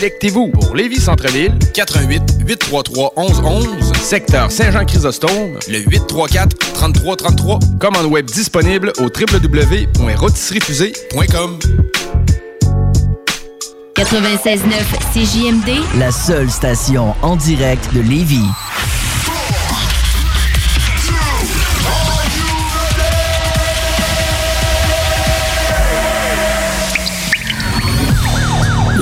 Délectez-vous pour Lévis Centre-Ville, 88 833 1111, secteur Saint-Jean-Chrysostome, le 834 3333. Commande web disponible au www.rotisseriefusée.com. 96.9 CJMD, la seule station en direct de Lévis.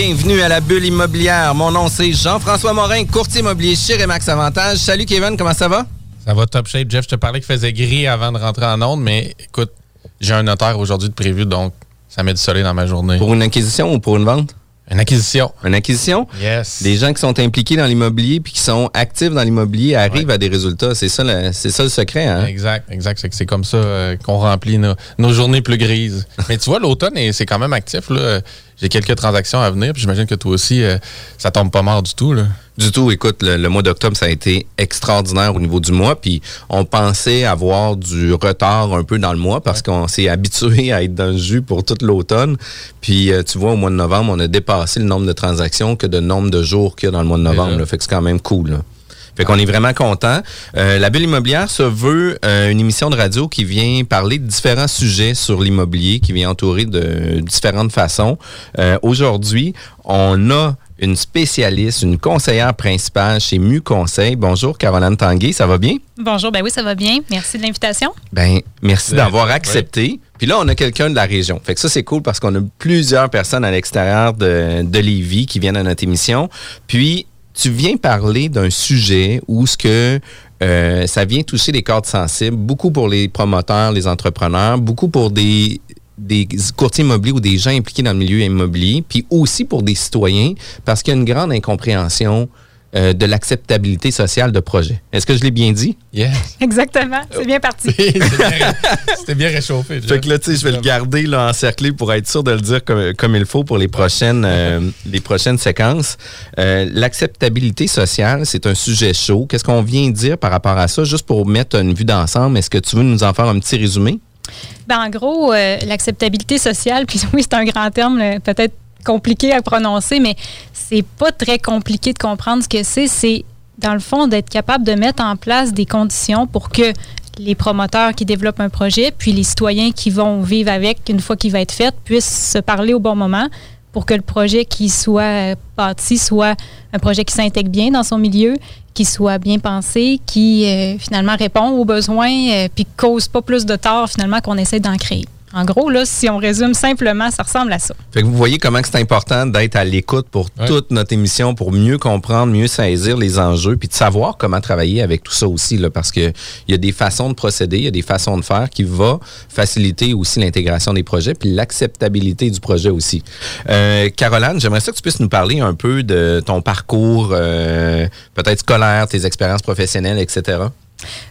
Bienvenue à la bulle immobilière. Mon nom c'est Jean-François Morin, courtier immobilier chez Remax Avantage. Salut Kevin, comment ça va? Ça va top shape. Jeff, je te parlais qu'il faisait gris avant de rentrer en onde, mais écoute, j'ai un notaire aujourd'hui de prévu, donc ça met du soleil dans ma journée. Pour une acquisition ou pour une vente? Une acquisition. Une acquisition? Yes. Des gens qui sont impliqués dans l'immobilier puis qui sont actifs dans l'immobilier arrivent à des résultats. C'est ça, le, c'est ça le secret. Hein? Exact, exact. C'est, c'est comme ça euh, qu'on remplit nos, nos, journées plus grises. Mais tu vois, l'automne, c'est quand même actif. Là. J'ai quelques transactions à venir. Puis j'imagine que toi aussi, euh, ça tombe pas mort du tout. Là. Du tout. Écoute, le, le, mois d'octobre, ça a été extraordinaire au niveau du mois. Puis on pensait avoir du retard un peu dans le mois parce ouais. qu'on s'est habitué à être dans le jus pour toute l'automne. Puis euh, tu vois, au mois de novembre, on a dépassé le nombre de transactions que de nombre de jours qu'il y a dans le mois de novembre. Là. Fait que c'est quand même cool. Là. Fait qu'on est vraiment content. Euh, la Bulle immobilière se veut euh, une émission de radio qui vient parler de différents sujets sur l'immobilier, qui vient entourer de différentes façons. Euh, Aujourd'hui, on a une spécialiste, une conseillère principale chez MU Conseil. Bonjour, Caroline Tanguay, ça va bien? Bonjour, ben oui, ça va bien. Merci de l'invitation. Ben, merci d'avoir accepté. Puis là, on a quelqu'un de la région. Fait que ça, c'est cool parce qu'on a plusieurs personnes à l'extérieur de, de Lévis qui viennent à notre émission. Puis, tu viens parler d'un sujet où ce que euh, ça vient toucher des cordes sensibles, beaucoup pour les promoteurs, les entrepreneurs, beaucoup pour des des courtiers immobiliers ou des gens impliqués dans le milieu immobilier, puis aussi pour des citoyens, parce qu'il y a une grande incompréhension euh, de l'acceptabilité sociale de projets. Est-ce que je l'ai bien dit? Yes. Exactement. C'est bien parti. C'était bien réchauffé. Fait que là, tu sais, je vais le garder là, encerclé pour être sûr de le dire comme, comme il faut pour les prochaines, euh, les prochaines séquences. Euh, l'acceptabilité sociale, c'est un sujet chaud. Qu'est-ce qu'on vient dire par rapport à ça? Juste pour mettre une vue d'ensemble, est-ce que tu veux nous en faire un petit résumé? Ben, en gros, euh, l'acceptabilité sociale, puis oui, c'est un grand terme, peut-être compliqué à prononcer, mais c'est pas très compliqué de comprendre ce que c'est. C'est, dans le fond, d'être capable de mettre en place des conditions pour que les promoteurs qui développent un projet, puis les citoyens qui vont vivre avec une fois qu'il va être fait, puissent se parler au bon moment pour que le projet qui soit bâti soit un projet qui s'intègre bien dans son milieu, qui soit bien pensé, qui euh, finalement répond aux besoins, euh, puis cause pas plus de tort finalement qu'on essaie d'en créer. En gros, là, si on résume simplement, ça ressemble à ça. Fait que vous voyez comment c'est important d'être à l'écoute pour ouais. toute notre émission, pour mieux comprendre, mieux saisir les enjeux, puis de savoir comment travailler avec tout ça aussi, là, parce qu'il y a des façons de procéder, il y a des façons de faire qui vont faciliter aussi l'intégration des projets, puis l'acceptabilité du projet aussi. Euh, Caroline, j'aimerais ça que tu puisses nous parler un peu de ton parcours, euh, peut-être scolaire, tes expériences professionnelles, etc.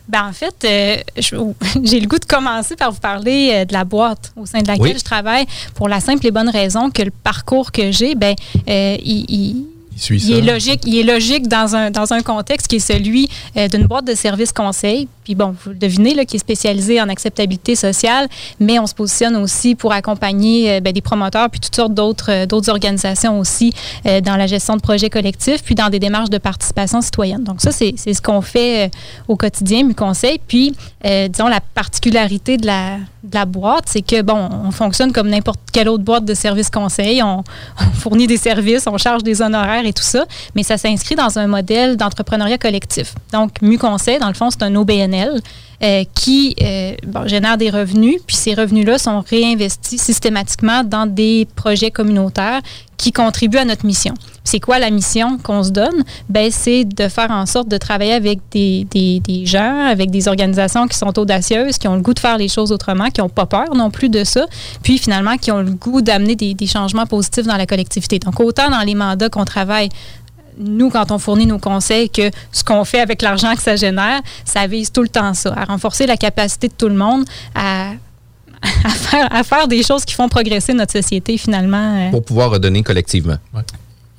Ben, en fait, euh, j'ai le goût de commencer par vous parler euh, de la boîte au sein de laquelle oui. je travaille pour la simple et bonne raison que le parcours que j'ai, ben, euh, il, il il, il, est logique, il est logique dans un, dans un contexte qui est celui euh, d'une boîte de services conseil. Puis bon, vous le devinez, là, qui est spécialisée en acceptabilité sociale, mais on se positionne aussi pour accompagner euh, ben, des promoteurs puis toutes sortes d'autres euh, d'autres organisations aussi euh, dans la gestion de projets collectifs puis dans des démarches de participation citoyenne. Donc ça, c'est ce qu'on fait au quotidien, du conseil. Puis, euh, disons, la particularité de la, la boîte, c'est que, bon, on fonctionne comme n'importe quelle autre boîte de services conseil. On, on fournit des services, on charge des honoraires et tout ça, mais ça s'inscrit dans un modèle d'entrepreneuriat collectif. Donc, MU Conseil, dans le fond, c'est un OBNL euh, qui euh, génèrent des revenus, puis ces revenus-là sont réinvestis systématiquement dans des projets communautaires qui contribuent à notre mission. C'est quoi la mission qu'on se donne? Ben, c'est de faire en sorte de travailler avec des, des, des, gens, avec des organisations qui sont audacieuses, qui ont le goût de faire les choses autrement, qui n'ont pas peur non plus de ça, puis finalement qui ont le goût d'amener des, des changements positifs dans la collectivité. Donc, autant dans les mandats qu'on travaille nous, quand on fournit nos conseils, que ce qu'on fait avec l'argent que ça génère, ça vise tout le temps ça, à renforcer la capacité de tout le monde à, à, faire, à faire des choses qui font progresser notre société finalement. Pour pouvoir redonner collectivement. Ouais.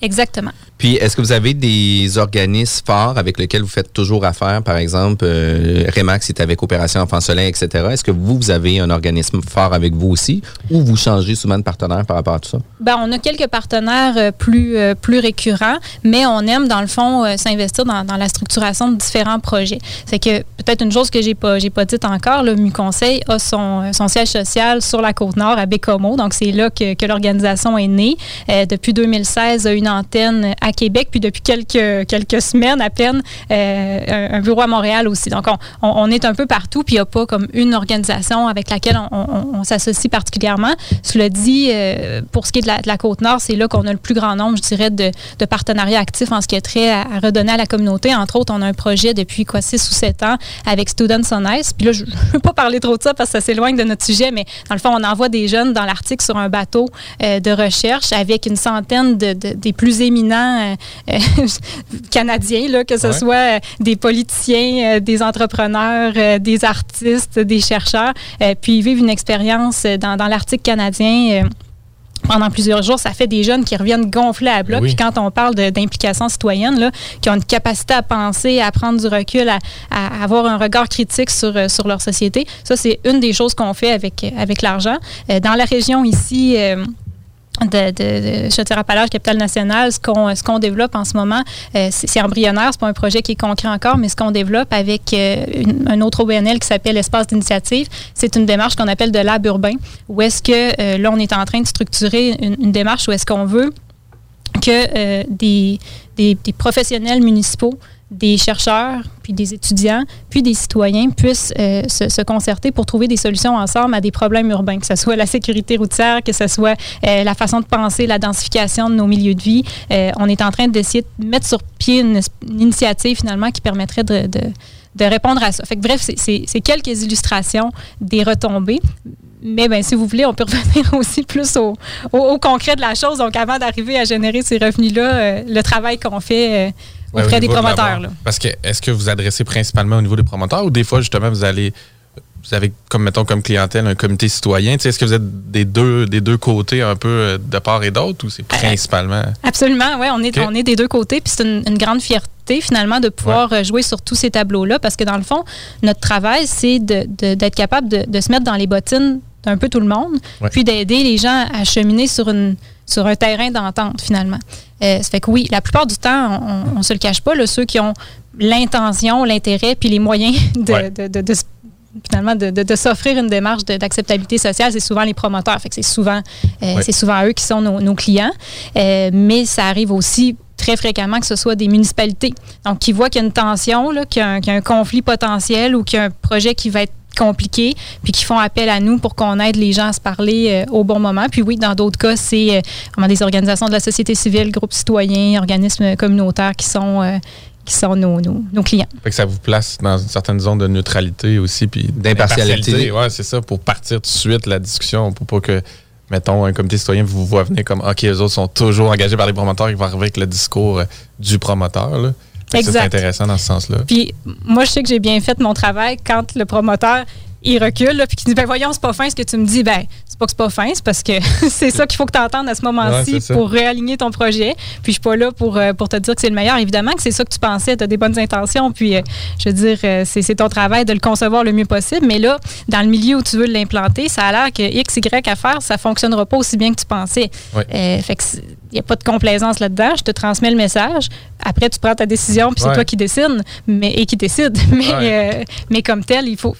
Exactement. Puis, est-ce que vous avez des organismes forts avec lesquels vous faites toujours affaire? Par exemple, euh, Remax est avec Opération Enfant Soleil, etc. Est-ce que vous, vous avez un organisme fort avec vous aussi? Ou vous changez souvent de partenaire par rapport à tout ça? Ben, on a quelques partenaires euh, plus, euh, plus récurrents, mais on aime, dans le fond, euh, s'investir dans, la structuration de différents projets. C'est que peut-être une chose que j'ai pas, pas dite encore, le MuConseil a son, son siège social sur la Côte-Nord, à Bécomo. Donc, c'est là que, que l'organisation est née. Depuis 2016, a une antenne à Québec, puis depuis quelques, quelques semaines à peine, euh, un, bureau à Montréal aussi. Donc, on, on, est un peu partout, puis il n'y a pas comme une organisation avec laquelle on, s'associe particulièrement. Cela dit, euh, pour ce qui est de la, Côte-Nord, c'est là qu'on a le plus grand nombre, je dirais, de, de, partenariats actifs en ce qui est trait à, redonner à la communauté. Entre autres, on a un projet depuis quoi, 6 ou 7 ans avec Students on Ice. Puis là, je ne veux pas parler trop de ça parce que ça s'éloigne de notre sujet, mais dans le fond, on envoie des jeunes dans l'Arctique sur un bateau euh, de recherche avec une centaine de, de, des plus éminents euh, canadiens, là, que ce ouais. soit euh, des politiciens, euh, des entrepreneurs, euh, des artistes, des chercheurs, puis ils vivent une expérience dans, dans l'Arctique canadien pendant plusieurs jours, ça fait des jeunes qui reviennent gonflés à bloc. Oui. Puis quand on parle d'implication citoyenne, là, qui ont une capacité à penser, à prendre du recul, à, à avoir un regard critique sur, sur leur société, ça, c'est une des choses qu'on fait avec, avec l'argent. dans la région ici, euh, de, de, de Chaudière-Appalaches, capitale nationale, ce qu'on développe en ce moment, euh, c'est embryonnaire, c'est pas un projet qui est concret encore, mais ce qu'on développe avec euh, une, un autre OBNL qui s'appelle Espace d'initiative, c'est une démarche qu'on appelle de lab urbain, où est-ce que euh, là on est en train de structurer une, une démarche où est-ce qu'on veut que des, des, des professionnels municipaux des chercheurs, puis des étudiants, puis des citoyens puissent euh, se, concerter pour trouver des solutions ensemble à des problèmes urbains, que ce soit la sécurité routière, que ce soit euh, la façon de penser la densification de nos milieux de vie. Euh, on est en train d'essayer de mettre sur pied une, initiative finalement qui permettrait de, répondre à ça. Fait que, bref, c'est quelques illustrations des retombées. Mais ben, si vous voulez, on peut revenir aussi plus au concret de la chose. Donc, avant d'arriver à générer ces revenus-là, le travail qu'on fait auprès des promoteurs. Là. Parce que est-ce que vous adressez principalement au niveau des promoteurs ou des fois, justement, vous allez vous avez comme mettons comme clientèle un comité citoyen? Est-ce que vous êtes des deux des deux côtés un peu de part et d'autre ou c'est principalement? Absolument, oui, on est okay. on est des deux côtés puis c'est une, une, grande fierté finalement de pouvoir ouais. jouer sur tous ces tableaux là parce que dans le fond notre travail c'est d'être capable de, de, se mettre dans les bottines d'un peu tout le monde ouais. puis d'aider les gens à cheminer sur une sur un terrain d'entente finalement. Euh, ça fait que oui, la plupart du temps, on ne se le cache pas, là, ceux qui ont l'intention, l'intérêt, puis les moyens de, ouais. de, de, de finalement de, de, de s'offrir une démarche d'acceptabilité sociale, c'est souvent les promoteurs. Fait que c'est souvent, euh, c'est souvent eux qui sont nos, nos clients. Euh, mais ça arrive aussi très fréquemment que ce soit des municipalités. Donc, qui voient qu'il y a une tension, qu'il y, qu y, a un conflit potentiel ou qu'il y a un projet qui va être compliqués, puis qui font appel à nous pour qu'on aide les gens à se parler euh, au bon moment. Puis oui, dans d'autres cas, c'est euh, des organisations de la société civile, groupes citoyens, organismes communautaires qui sont euh, qui sont nos, nos, nos, clients. Fait que ça vous place dans une certaine zone de neutralité aussi, puis d'impartialité. Ouais, c'est ça, pour partir tout de suite la discussion, pour pas que mettons, un comité citoyen vous voit venir comme OK, les autres sont toujours engagés par les promoteurs, ils vont arriver avec le discours du promoteur. Là. C'est intéressant dans ce sens-là. Puis moi, je sais que j'ai bien fait mon travail quand le promoteur il recule, là, puis qu'il dit ben voyons, c'est pas fin ce que tu me dis. Ben, c'est pas que c'est pas fin, c'est parce que c'est ça qu'il faut que tu entendes à ce moment-ci ouais, pour réaligner ton projet. Puis je suis pas là pour, euh, pour te dire que c'est le meilleur. Évidemment que c'est ça que tu pensais, tu as des bonnes intentions, puis euh, je veux dire, euh, c'est ton travail de le concevoir le mieux possible. Mais là, dans le milieu où tu veux l'implanter, ça a l'air que X, Y à faire, ça fonctionnera pas aussi bien que tu pensais. Ouais. fait que il n'y a pas de complaisance là-dedans. Je te transmets le message. Après, tu prends ta décision, puis c'est ouais. toi qui décide, mais, et qui décide. Mais, ouais. mais comme tel, il faut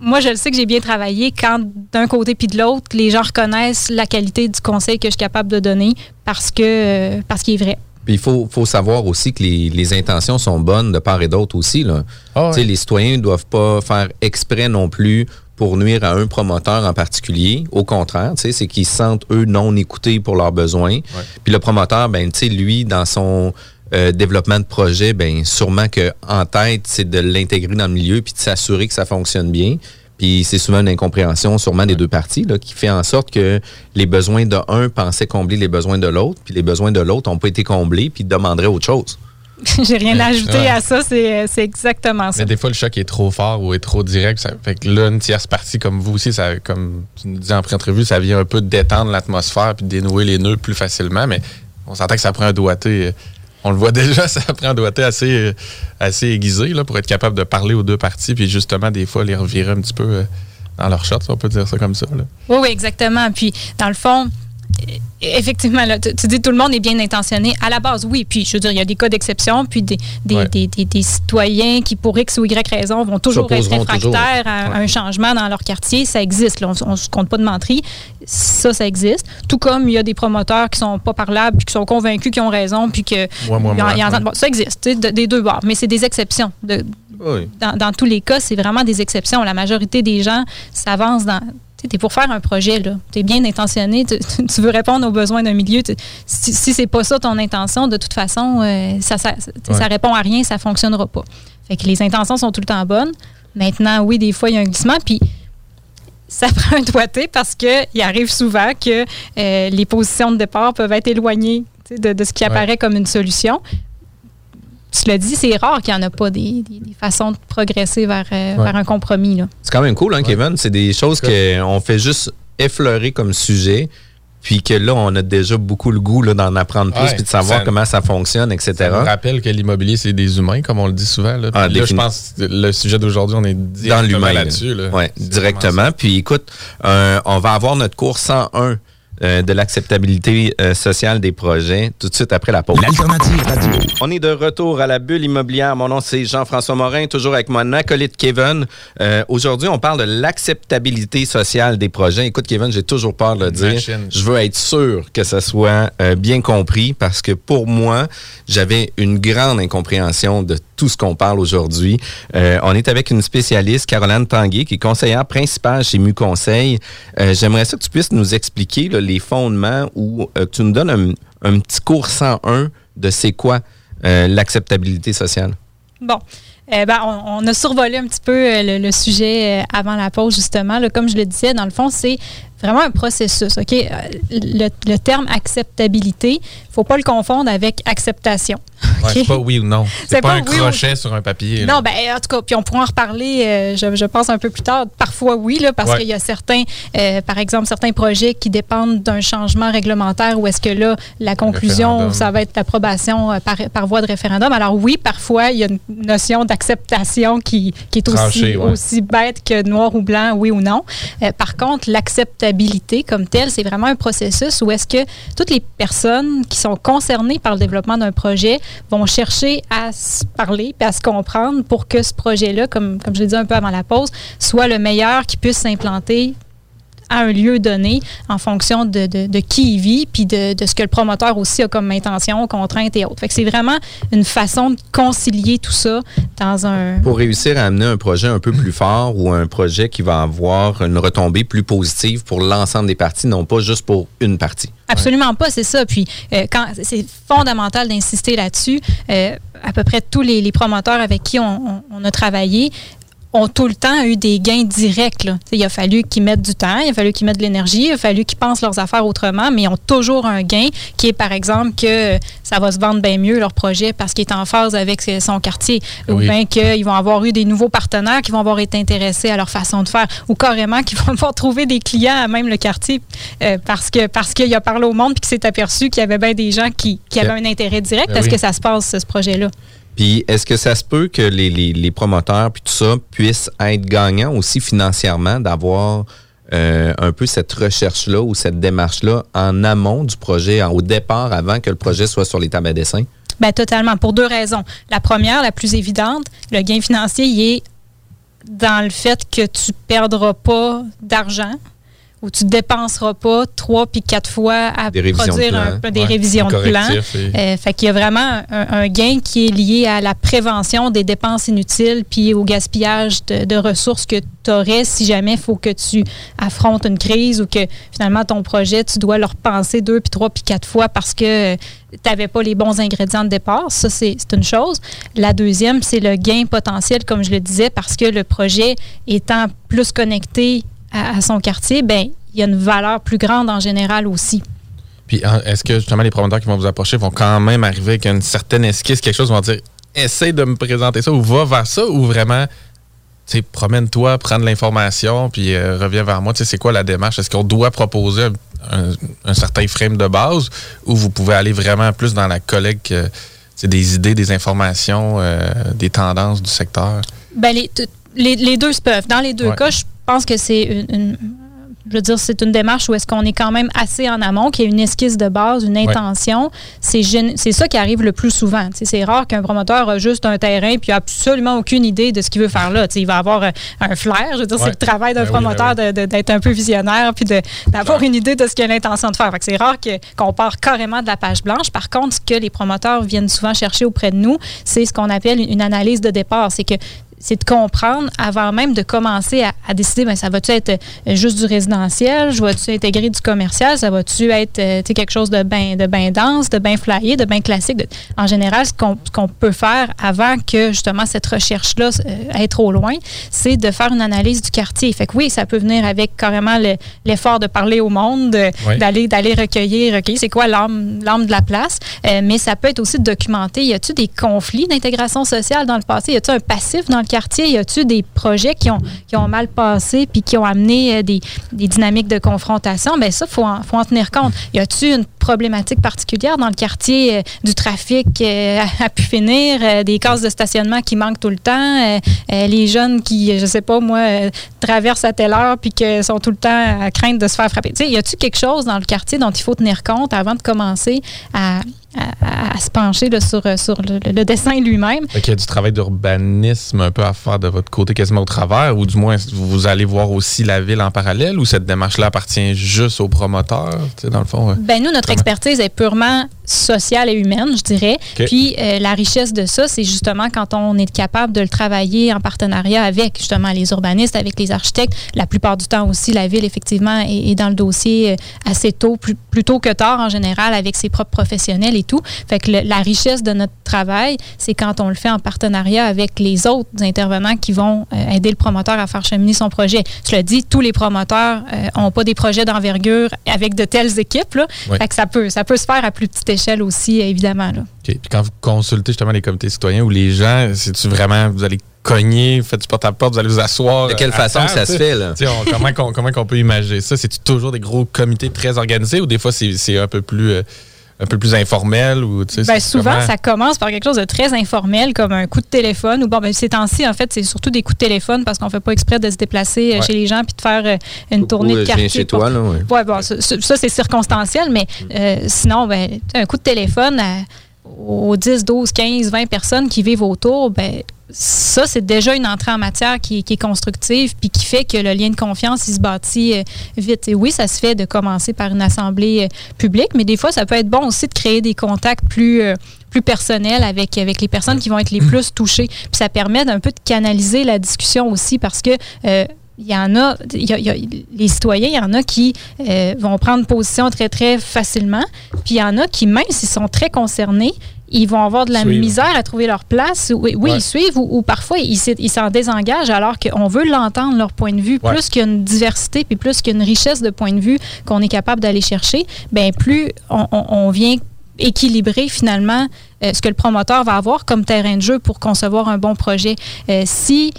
moi, je le sais que j'ai bien travaillé quand, d'un côté puis de l'autre, les gens reconnaissent la qualité du conseil que je suis capable de donner parce que euh, parce qu'il est vrai. Puis il faut, faut, savoir aussi que les, les, intentions sont bonnes de part et d'autre aussi. Là. Ah Les citoyens ne doivent pas faire exprès non plus pour nuire à un promoteur en particulier. Au contraire, c'est qu'ils se sentent, eux, non écoutés pour leurs besoins. Puis le promoteur, ben, lui, dans son euh, développement de projet, ben, sûrement qu'en tête, c'est de l'intégrer dans le milieu puis de s'assurer que ça fonctionne bien. Puis c'est souvent une incompréhension, sûrement des deux parties, là, qui fait en sorte que les besoins de un pensaient combler les besoins de l'autre, puis les besoins de l'autre n'ont pas été comblés, puis demanderaient autre chose. J'ai rien à ajouter à ça, c'est exactement ça. Mais des fois, le choc est trop fort ou est trop direct. Ça fait que là, une tierce partie, comme vous aussi, ça, comme tu nous dis en pré-entrevue, ça vient un peu détendre l'atmosphère puis dénouer les nœuds plus facilement. Mais on s'entend que ça prend un doigté. On le voit déjà, ça prend un doigté assez, assez aiguisé là, pour être capable de parler aux deux parties puis justement, des fois, les revirer un petit peu euh, dans leur shot, on peut dire ça comme ça. Oui, oui, exactement. Puis, dans le fond, effectivement, là, tu, dis tout le monde est bien intentionné. À la base, oui. Puis, je veux dire, il y a des cas d'exception, puis des, des, citoyens qui, pour X ou Y raison, vont toujours être réfractaires à, un changement dans leur quartier. Ça existe. on ne se compte pas de menterie. Ça, ça existe. Tout comme il y a des promoteurs qui sont pas parlables, puis qui sont convaincus qu'ils ont raison, puis que. ça existe, des deux bords. Mais c'est des exceptions. dans, dans tous les cas, c'est vraiment des exceptions. La majorité des gens s'avancent dans tu es pour faire un projet, tu es bien intentionné, tu, veux répondre aux besoins d'un milieu. si, si c'est pas ça ton intention, de toute façon, euh, ça, ça, répond à rien, ça fonctionnera pas. Fait que les intentions sont tout le temps bonnes. Maintenant, oui, des fois, il y a un glissement, puis ça prend un doigté parce qu'il arrive souvent que euh, les positions de départ peuvent être éloignées de, ce qui apparaît comme une solution tu l'as dit, c'est rare qu'il n'y en a pas des, façons de progresser vers, euh, un compromis. C'est quand même cool, hein, Kevin? C'est des choses qu'on fait juste effleurer comme sujet. Puis que là, on a déjà beaucoup le goût d'en apprendre plus, puis de savoir comment ça fonctionne, etc. Ça me rappelle que l'immobilier, c'est des humains, comme on le dit souvent. Là, ah, je pense que le sujet d'aujourd'hui, on est dans l'humain là-dessus. oui, directement. Puis écoute, euh, on va avoir notre cours 101 euh, de l'acceptabilité euh, sociale des projets tout de suite après la pause. L'alternative radio. On est de retour à la bulle immobilière. Mon nom, c'est Jean-François Morin, toujours avec mon acolyte Kevin. Euh, aujourd'hui, on parle de l'acceptabilité sociale des projets. Écoute, Kevin, j'ai toujours peur de le dire. Je veux être sûr que ça soit bien compris parce que pour moi, j'avais une grande incompréhension de tout ce qu'on parle aujourd'hui. on est avec une spécialiste, Caroline Tanguay, qui est conseillère principale chez MU Conseil. J'aimerais ça que tu puisses nous expliquer les fondements ou euh, que tu nous donnes un, petit cours 101 de c'est quoi euh, l'acceptabilité sociale? Bon. Eh ben, on, a survolé un petit peu euh, le, sujet avant la pause, justement. comme je le disais, dans le fond, c'est vraiment un processus. OK? Le, terme acceptabilité, il ne faut pas le confondre avec acceptation. c'est pas oui ou non. C'est pas, un crochet sur un papier. Non, ben, en tout cas, puis on pourra en reparler, euh, je, pense, un peu plus tard. Parfois, oui, là, parce qu'il y a certains, euh, par exemple, certains projets qui dépendent d'un changement réglementaire où est-ce que là, la conclusion, ça va être l'approbation euh, par, voie de référendum. Alors oui, parfois, il y a une notion d'acceptation qui, est aussi, aussi bête que noir ou blanc, oui ou non. par contre, l'acceptabilité comme telle, c'est vraiment un processus où est-ce que toutes les personnes qui sont concernées par le développement d'un projet vont chercher à se parler et à se comprendre pour que ce projet-là, comme, comme je l'ai dit un peu avant la pause, soit le meilleur qui puisse s'implanter à un lieu donné en fonction de, de, qui il vit, puis de, de, ce que le promoteur aussi a comme intention, contraintes et autres. Fait que c'est vraiment une façon de concilier tout ça dans un... Pour réussir à amener un projet un peu plus fort ou un projet qui va avoir une retombée plus positive pour l'ensemble des parties, non pas juste pour une partie. Absolument pas, c'est ça. Puis euh, quand c'est fondamental d'insister là-dessus. Euh, à peu près tous les, promoteurs avec qui on, on, a travaillé ont tout le temps eu des gains directs. Il a fallu qu'ils mettent du temps, il a fallu qu'ils mettent de l'énergie, il a fallu qu'ils pensent leurs affaires autrement, mais ils ont toujours un gain qui est, par exemple, que ça va se vendre bien mieux leur projet parce qu'il est en phase avec son quartier, ou bien qu'ils vont avoir eu des nouveaux partenaires qui vont avoir été intéressés à leur façon de faire, ou carrément qu'ils vont avoir trouvé des clients à même le quartier euh, parce que parce qu'il a parlé au monde et qu'il s'est aperçu qu'il y avait bien des gens qui, avaient un intérêt direct. Ben Est-ce que ça se passe, ce projet-là? Puis est-ce que ça se peut que les, promoteurs puis tout ça puissent être gagnants aussi financièrement d'avoir euh, un peu cette recherche-là ou cette démarche-là en amont du projet, au départ, avant que le projet soit sur les tables à dessin? Bien, totalement, pour deux raisons. La première, la plus évidente, le gain financier, il est dans le fait que tu ne perdras pas d'argent où tu dépenseras pas trois puis quatre fois à des produire un, des révisions de plan. Euh, fait qu'il y a vraiment un, gain qui est lié à la prévention des dépenses inutiles puis au gaspillage de, ressources que tu aurais si jamais il faut que tu affrontes une crise ou que finalement ton projet, tu dois le repenser deux puis trois puis quatre fois parce que tu n'avais pas les bons ingrédients de départ. Ça, c'est une chose. La deuxième, c'est le gain potentiel, comme je le disais, parce que le projet étant plus connecté à, son quartier, ben il y a une valeur plus grande en général aussi. Puis est-ce que justement les promoteurs qui vont vous approcher vont quand même arriver avec une certaine esquisse, quelque chose, vont dire essaye de me présenter ça ou va vers ça ou vraiment promène-toi, prends de l'information, puis euh, reviens vers moi. C'est quoi la démarche? Est-ce qu'on doit proposer un, certain frame de base ou vous pouvez aller vraiment plus dans la collecte des idées, des informations, euh, des tendances du secteur? Ben, les, les, deux se peuvent. Dans les deux cas, je pense que c'est une, je veux dire, c'est une démarche où est-ce qu'on est quand même assez en amont, qu'il y a une esquisse de base, une intention. C'est ça qui arrive le plus souvent. C'est rare qu'un promoteur a juste un terrain puis absolument aucune idée de ce qu'il veut faire là. il va avoir euh, un flair. Je veux dire, c'est le travail d'un ben promoteur ben d'être un peu visionnaire puis d'avoir une idée de ce qu'il a l'intention de faire. C'est rare qu'on part carrément de la page blanche. Par contre, ce que les promoteurs viennent souvent chercher auprès de nous, c'est ce qu'on appelle une analyse de départ. C'est que c'est de comprendre avant même de commencer à, décider, ben, ça va-tu être euh, juste du résidentiel, je vais-tu intégrer du commercial, ça va-tu être euh, quelque chose de bien de ben dense, de bien flyé, de bien classique? en général, ce qu'on peut faire avant que justement cette recherche-là euh, aille trop loin, c'est de faire une analyse du quartier. Fait que oui, ça peut venir avec carrément l'effort de parler au monde, d'aller d'aller recueillir, c'est quoi l'âme de la place, mais ça peut être aussi de documenter, y a-tu des conflits d'intégration sociale dans le passé, y a-tu un passif dans le quartier, y a-t-il des projets qui ont, qui mal passé puis qui ont amené euh, des, des dynamiques de confrontation? Bien, ça, il faut, faut, en tenir compte. Y a-t-il une problématique particulière dans le quartier euh, du trafic euh, a, pu finir, des cases de stationnement qui manquent tout le temps, les jeunes qui, je sais pas moi, traversent à telle heure puis qui sont tout le temps à craindre de se faire frapper. Tu sais, y a-t-il quelque chose dans le quartier dont il faut tenir compte avant de commencer à, à, se pencher sur, euh, sur le, dessin lui-même? Il y a du travail d'urbanisme un peu à faire de votre côté quasiment au travers, ou du moins vous allez voir aussi la ville en parallèle, ou cette démarche-là appartient juste aux promoteurs, dans le fond? Ben nous, notre expertise est purement sociale et humaine, je dirais. Puis euh, la richesse de ça, c'est justement quand on est capable de le travailler en partenariat avec justement les urbanistes, avec les architectes. La plupart du temps aussi, la ville, effectivement, est, dans le dossier euh, assez tôt, plus, plus tôt que tard en général, avec ses propres professionnels et tout. Fait que la richesse de notre travail, c'est quand on le fait en partenariat avec les autres intervenants qui vont euh, aider le promoteur à faire cheminer son projet. Je le dis, tous les promoteurs n'ont euh, pas des projets d'envergure avec de telles équipes. Là. Fait que ça peut, ça peut se faire à plus petite échelle aussi, évidemment. Là. Puis quand vous consultez justement les comités citoyens ou les gens, c'est-tu vraiment, vous allez cogner, faites du porte-à-porte, vous allez vous asseoir. De quelle façon ça se fait, là? comment, comment on peut imaginer ça? C'est toujours des gros comités très organisés ou des fois c'est un peu plus. Euh, un peu plus informel ou ben, souvent ça commence par quelque chose de très informel comme un coup de téléphone ou bon ben, ces temps-ci en fait c'est surtout des coups de téléphone parce qu'on fait pas exprès de se déplacer euh, chez les gens puis de faire euh, une tournée de quartier. chez toi là, ouais. bon, ça, c'est circonstanciel mais euh, sinon ben un coup de téléphone aux 10, 12, 15, 20 personnes qui vivent autour ben ça, c'est déjà une entrée en matière qui, est constructive puis qui fait que le lien de confiance, il se bâtit euh, vite. Et oui, ça se fait de commencer par une assemblée euh, publique, mais des fois, ça peut être bon aussi de créer des contacts plus, euh, plus personnels avec, avec les personnes qui vont être les plus touchées. Puis ça permet d'un peu de canaliser la discussion aussi parce que il y en a, les citoyens, il y en a qui vont prendre position très, très facilement. Puis il y en a qui, même s'ils sont très concernés, ils vont avoir de la misère à trouver leur place. Oui, ils suivent ou, parfois ils s'en désengagent alors qu'on veut l'entendre, leur point de vue. Plus qu'il y a une diversité puis plus qu'il y a une richesse de points de vue qu'on est capable d'aller chercher, ben plus on, vient équilibrer finalement euh, ce que le promoteur va avoir comme terrain de jeu pour concevoir un bon projet. Euh, si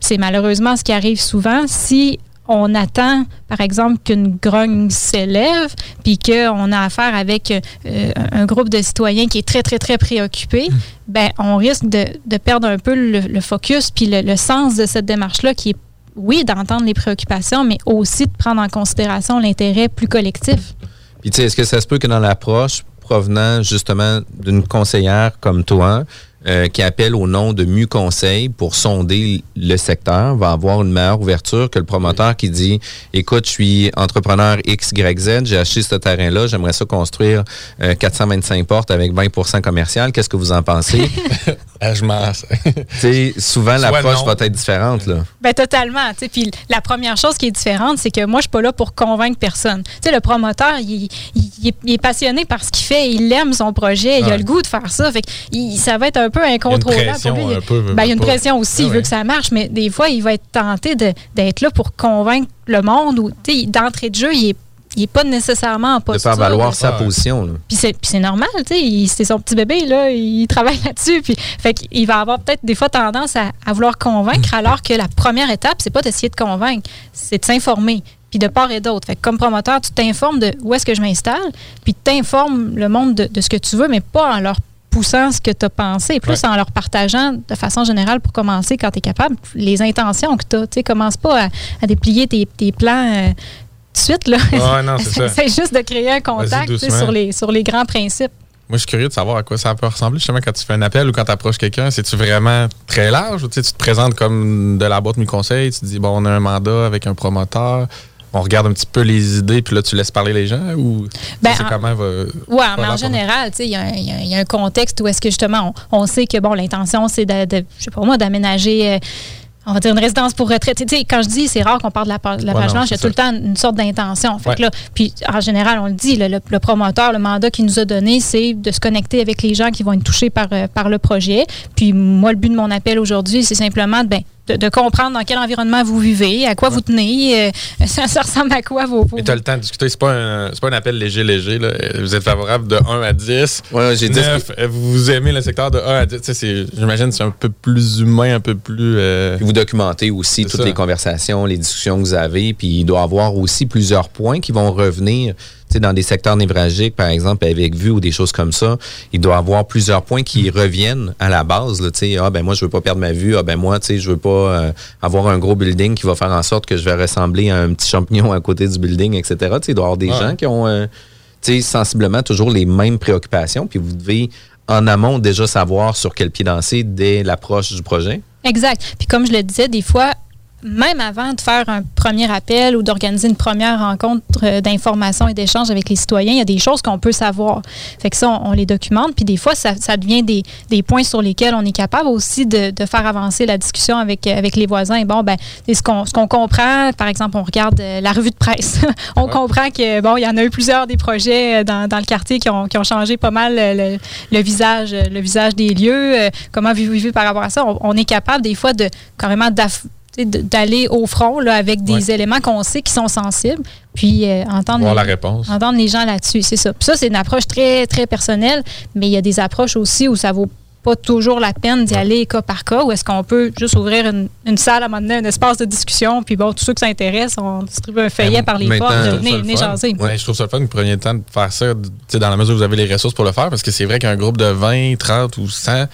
c'est malheureusement ce qui arrive souvent, si on attend, par exemple, qu'une grogne s'élève, puis qu'on a affaire avec euh, un groupe de citoyens qui est très, très, très préoccupé, ben, on risque de, perdre un peu le, focus, puis le, sens de cette démarche-là, qui est, oui, d'entendre les préoccupations, mais aussi de prendre en considération l'intérêt plus collectif. Puis, tu sais, est-ce que ça se peut que dans l'approche provenant justement d'une conseillère comme toi, euh, qui appelle au nom de Mu Conseil pour sonder le secteur va avoir une meilleure ouverture que le promoteur qui dit écoute, je suis entrepreneur XYZ, j'ai acheté ce terrain-là, j'aimerais ça construire 425 portes avec 20% commercial. Qu'est-ce que vous en pensez? Ah, je m'en. souvent, l'approche va être différente. Là. Ben, totalement. Puis la première chose qui est différente, c'est que moi, je suis pas là pour convaincre personne. sais, le promoteur, il, est, passionné par ce qu'il fait, il aime son projet, il a le goût de faire ça. Fait ça va être un peu incontrôlable. Il y a une pression, ben, il y a une pression aussi, il veut que ça marche, mais des fois, il va être tenté d'être là pour convaincre le monde. Ou d'entrée de jeu, il est il n'est pas nécessairement en posture. De faire valoir sa position. Puis c'est normal, tu sais, c'est son petit bébé, là, il travaille là-dessus. Puis, fait qu'il va avoir peut-être des fois tendance à, vouloir convaincre, alors que la première étape, c'est pas d'essayer de convaincre, c'est de s'informer. Puis de part et d'autre. Fait comme promoteur, tu t'informes de où est-ce que je m'installe, puis tu t'informes le monde de, ce que tu veux, mais pas en leur poussant ce que tu as pensé, plus en leur partageant de façon générale pour commencer quand tu es capable, les intentions que tu as. Tu commence pas à, déplier tes, plans euh, de suite. Là. c'est juste de créer un contact sur les, sur les grands principes. Moi, je suis curieux de savoir à quoi ça peut ressembler justement quand tu fais un appel ou quand tu approches quelqu'un. C'est-tu vraiment très large ou tu te présentes comme de la boîte mi-conseil, tu te dis, bon, on a un mandat avec un promoteur, on regarde un petit peu les idées, puis là, tu laisses parler les gens ou ben, c'est comment Oui, mais en général, il y, a un contexte où est-ce que justement, on, sait que, bon, l'intention, c'est de, de, je sais pas moi, d'aménager. Euh, on va dire une résidence pour retraite. Tu sais, quand je dis c'est rare qu'on parle de la, page blanche, il y a tout le temps une sorte d'intention. Fait là, puis en général, on le dit, le, promoteur, le mandat qu'il nous a donné, c'est de se connecter avec les gens qui vont être touchés par, euh, par le projet. Puis moi, le but de mon appel aujourd'hui, c'est simplement de, ben, de, comprendre dans quel environnement vous vivez, à quoi vous tenez, euh, ça, ressemble à quoi vos... vos... tu as le temps de discuter, c'est pas, un, pas un appel léger-léger. Vous êtes favorable de 1 à 10. Ouais, j'ai 9, Vous aimez le secteur de 1 à 10. J'imagine que c'est un peu plus humain, un peu plus... Euh, vous documentez aussi toutes les conversations, les discussions que vous avez, puis il doit y avoir aussi plusieurs points qui vont revenir dans des secteurs névralgiques, par exemple, avec vue ou des choses comme ça, il doit y avoir plusieurs points qui reviennent à la base. Là, ah, ben moi, je veux pas perdre ma vue. Ah, ben moi, je veux pas euh, avoir un gros building qui va faire en sorte que je vais ressembler à un petit champignon à côté du building, etc. il doit y avoir des gens qui ont euh, sensiblement toujours les mêmes préoccupations. Puis vous devez, en amont, déjà savoir sur quel pied danser dès l'approche du projet. Exact. Puis comme je le disais, des fois, même avant de faire un premier appel ou d'organiser une première rencontre euh, d'information et d'échange avec les citoyens, il y a des choses qu'on peut savoir. Fait que ça, on, les documente. Puis des fois, ça, devient des, points sur lesquels on est capable aussi de, faire avancer la discussion avec, avec les voisins. bon, ben, ce qu'on comprend, par exemple, on regarde euh, la revue de presse. on comprend que, bon, il y en a eu plusieurs des projets euh, dans, le quartier qui ont, changé pas mal le, visage, le visage des lieux. Comment vivez-vous par rapport à ça? On, on, est capable des fois de carrément d'aller au front là, avec des éléments qu'on sait qui sont sensibles, puis euh, entendre, les, la réponse. entendre les gens là-dessus. C'est ça. Puis ça, c'est une approche très, très personnelle, mais il y a des approches aussi où ça vaut pas toujours la peine d'y aller cas par cas, ou est-ce qu'on peut juste ouvrir une, salle à un moment donné, un espace de discussion, puis bon, tous ceux qui s'intéressent, on distribue un feuillet ben, par les portes, venez, venez jaser. je trouve ça le fun que vous preniez le temps de faire ça dans la mesure où vous avez les ressources pour le faire, parce que c'est vrai qu'un groupe de 20, 30 ou 100,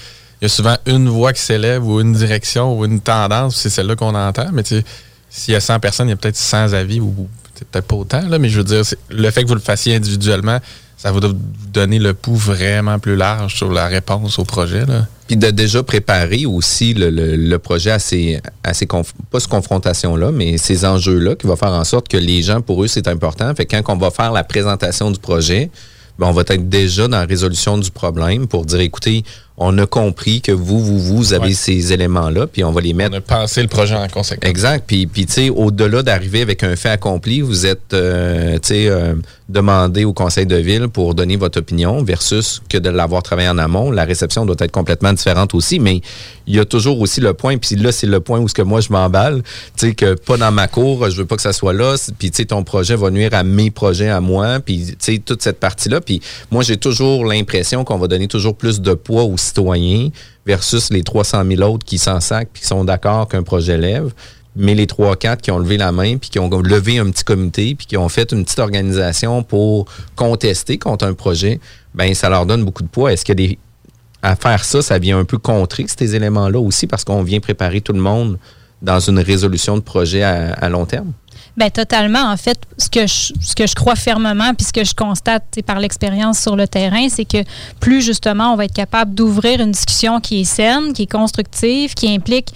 il y a souvent une voix qui s'élève ou une direction ou une tendance, c'est celle-là qu'on entend. Mais s'il y a 100 personnes, il y a peut-être 100 avis ou peut-être pas autant. Là, mais je veux dire, le fait que vous le fassiez individuellement, ça va vous donner le pouls vraiment plus large sur la réponse au projet. Puis de déjà préparer aussi le, projet à ces, à ces pas cette confrontation-là, mais ces enjeux-là qui va faire en sorte que les gens, pour eux, c'est important. Fait que quand on va faire la présentation du projet, ben, on va être déjà dans la résolution du problème pour dire, écoutez, on a compris que vous, vous, vous avez ces éléments-là, puis on va les mettre. On a pensé le projet en conséquence. Exact. Puis, puis tu sais, au-delà d'arriver avec un fait accompli, vous êtes, euh, tu sais, euh, demandé au conseil de ville pour donner votre opinion versus que de l'avoir travaillé en amont. La réception doit être complètement différente aussi, mais il y a toujours aussi le point, puis là, c'est le point où ce que moi, je m'emballe, tu sais, que pas dans ma cour, je veux pas que ça soit là, puis tu sais, ton projet va nuire à mes projets à moi, puis tu sais, toute cette partie-là. Puis moi, j'ai toujours l'impression qu'on va donner toujours plus de poids citoyens versus les 300 000 autres qui s'en sacent qui sont d'accord qu'un projet lève. Mais les 3-4 qui ont levé la main puis qui ont levé un petit comité puis qui ont fait une petite organisation pour contester contre un projet, ben ça leur donne beaucoup de poids. Est-ce a des à faire ça, ça vient un peu contrer ces éléments-là aussi parce qu'on vient préparer tout le monde dans une résolution de projet à long terme? Ben totalement. En fait, ce que je, ce que je crois fermement, puis ce que je constate par l'expérience sur le terrain, c'est que plus justement on va être capable d'ouvrir une discussion qui est saine, qui est constructive, qui implique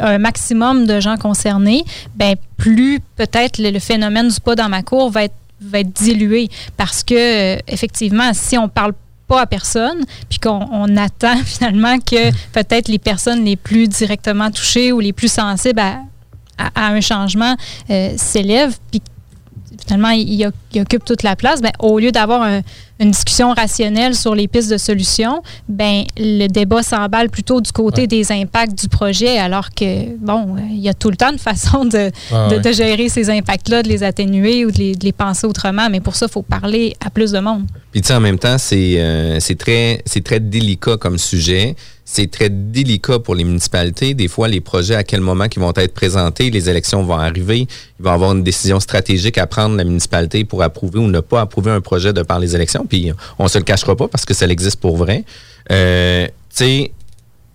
un maximum de gens concernés, ben plus peut-être le, phénomène du pas dans ma cour va être va être dilué parce que euh, effectivement si on parle pas à personne, puis qu'on attend finalement que peut-être les personnes les plus directement touchées ou les plus sensibles à, à, un changement euh, s'élève, puis finalement, il, occupe toute la place, ben, au lieu d'avoir une discussion rationnelle sur les pistes de solutions, ben, le débat s'emballe plutôt du côté des impacts du projet, alors que, bon, il y a tout le temps de façon de, de, gérer ces impacts-là, de les atténuer ou de les, de les, penser autrement, mais pour ça, il faut parler à plus de monde. Puis, tu sais, en même temps, c'est euh, très, très délicat comme sujet c'est très délicat pour les municipalités. Des fois, les projets, à quel moment ils vont être présentés, les élections vont arriver, il va y avoir une décision stratégique à prendre la municipalité pour approuver ou ne pas approuver un projet de par les élections. Puis on se le cachera pas parce que ça existe pour vrai. Euh,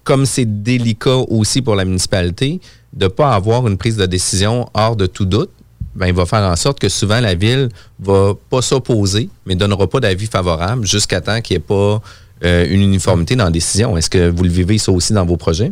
comme c'est délicat aussi pour la municipalité de ne pas avoir une prise de décision hors de tout doute, ben, il va faire en sorte que souvent la ville va pas s'opposer, mais donnera pas d'avis favorable jusqu'à temps qu'il n'y ait pas euh, une uniformité dans la décision. Est-ce que vous le vivez ça aussi dans vos projets?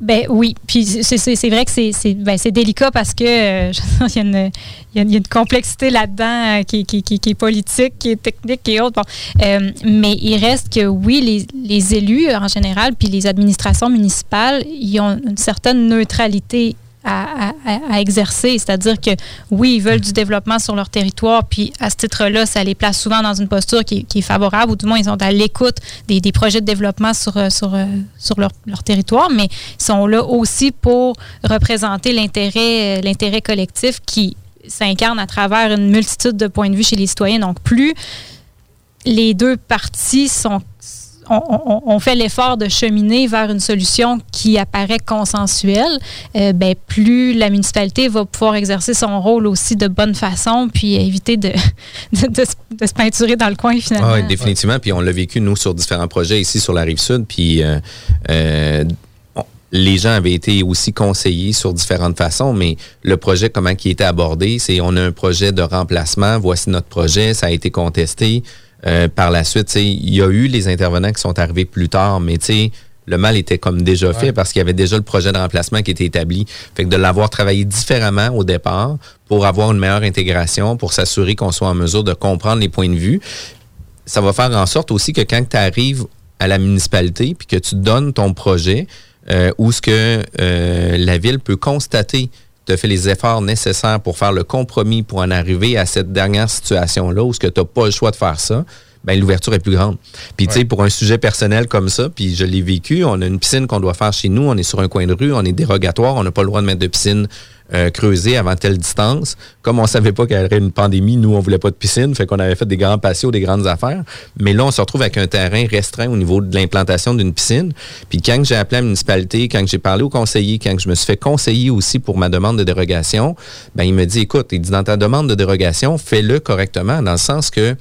Ben oui, puis c'est vrai que c'est ben, délicat parce que euh, il, y a une, complexité là-dedans euh, qui, qui, qui, est politique, qui est technique et autres. mais il reste que oui, les, les élus en général, puis les administrations municipales, ils ont une certaine neutralité à, exercer. C'est-à-dire que oui, ils veulent du développement sur leur territoire, puis à ce titre-là, ça les place souvent dans une posture qui, est favorable, ou du moins ils sont à l'écoute des, projets de développement sur, euh, euh, leur, territoire, mais ils sont là aussi pour représenter euh, l'intérêt collectif qui s'incarne à travers une multitude de points de vue chez les citoyens. Donc, plus les deux parties sont on, fait l'effort de cheminer vers une solution qui apparaît consensuelle, euh, ben, plus la municipalité va pouvoir exercer son rôle aussi de bonne façon, puis éviter de, se peinturer dans le coin finalement. Ah oui, définitivement. Puis on l'a vécu, nous, sur différents projets ici sur la rive sud. Puis euh, euh, les gens avaient été aussi conseillés sur différentes façons, mais le projet, comment qui était abordé, c'est on a un projet de remplacement, voici notre projet, ça a été contesté. Euh, par la suite, il y a eu les intervenants qui sont arrivés plus tard, mais le mal était comme déjà fait parce qu'il y avait déjà le projet de remplacement qui était établi. Fait que de l'avoir travaillé différemment au départ pour avoir une meilleure intégration, pour s'assurer qu'on soit en mesure de comprendre les points de vue, ça va faire en sorte aussi que quand tu arrives à la municipalité puis que tu donnes ton projet, euh, où ce que euh, la ville peut constater tu as fait les efforts nécessaires pour faire le compromis pour en arriver à cette dernière situation-là où ce que tu n'as pas le choix de faire ça, ben l'ouverture est plus grande. Puis tu sais, pour un sujet personnel comme ça, puis je l'ai vécu, on a une piscine qu'on doit faire chez nous, on est sur un coin de rue, on est dérogatoire, on n'a pas le droit de mettre de piscine euh, creusée avant telle distance. Comme on savait pas qu'il y aurait une pandémie, nous, on voulait pas de piscine, fait qu'on avait fait des grands patios, des grandes affaires. Mais là, on se retrouve avec un terrain restreint au niveau de l'implantation d'une piscine. Puis quand j'ai appelé la municipalité, quand j'ai parlé au conseiller, quand je me suis fait conseiller aussi pour ma demande de dérogation, ben il me dit, écoute, il dit, dans ta demande de dérogation, fais-le correctement, dans le sens que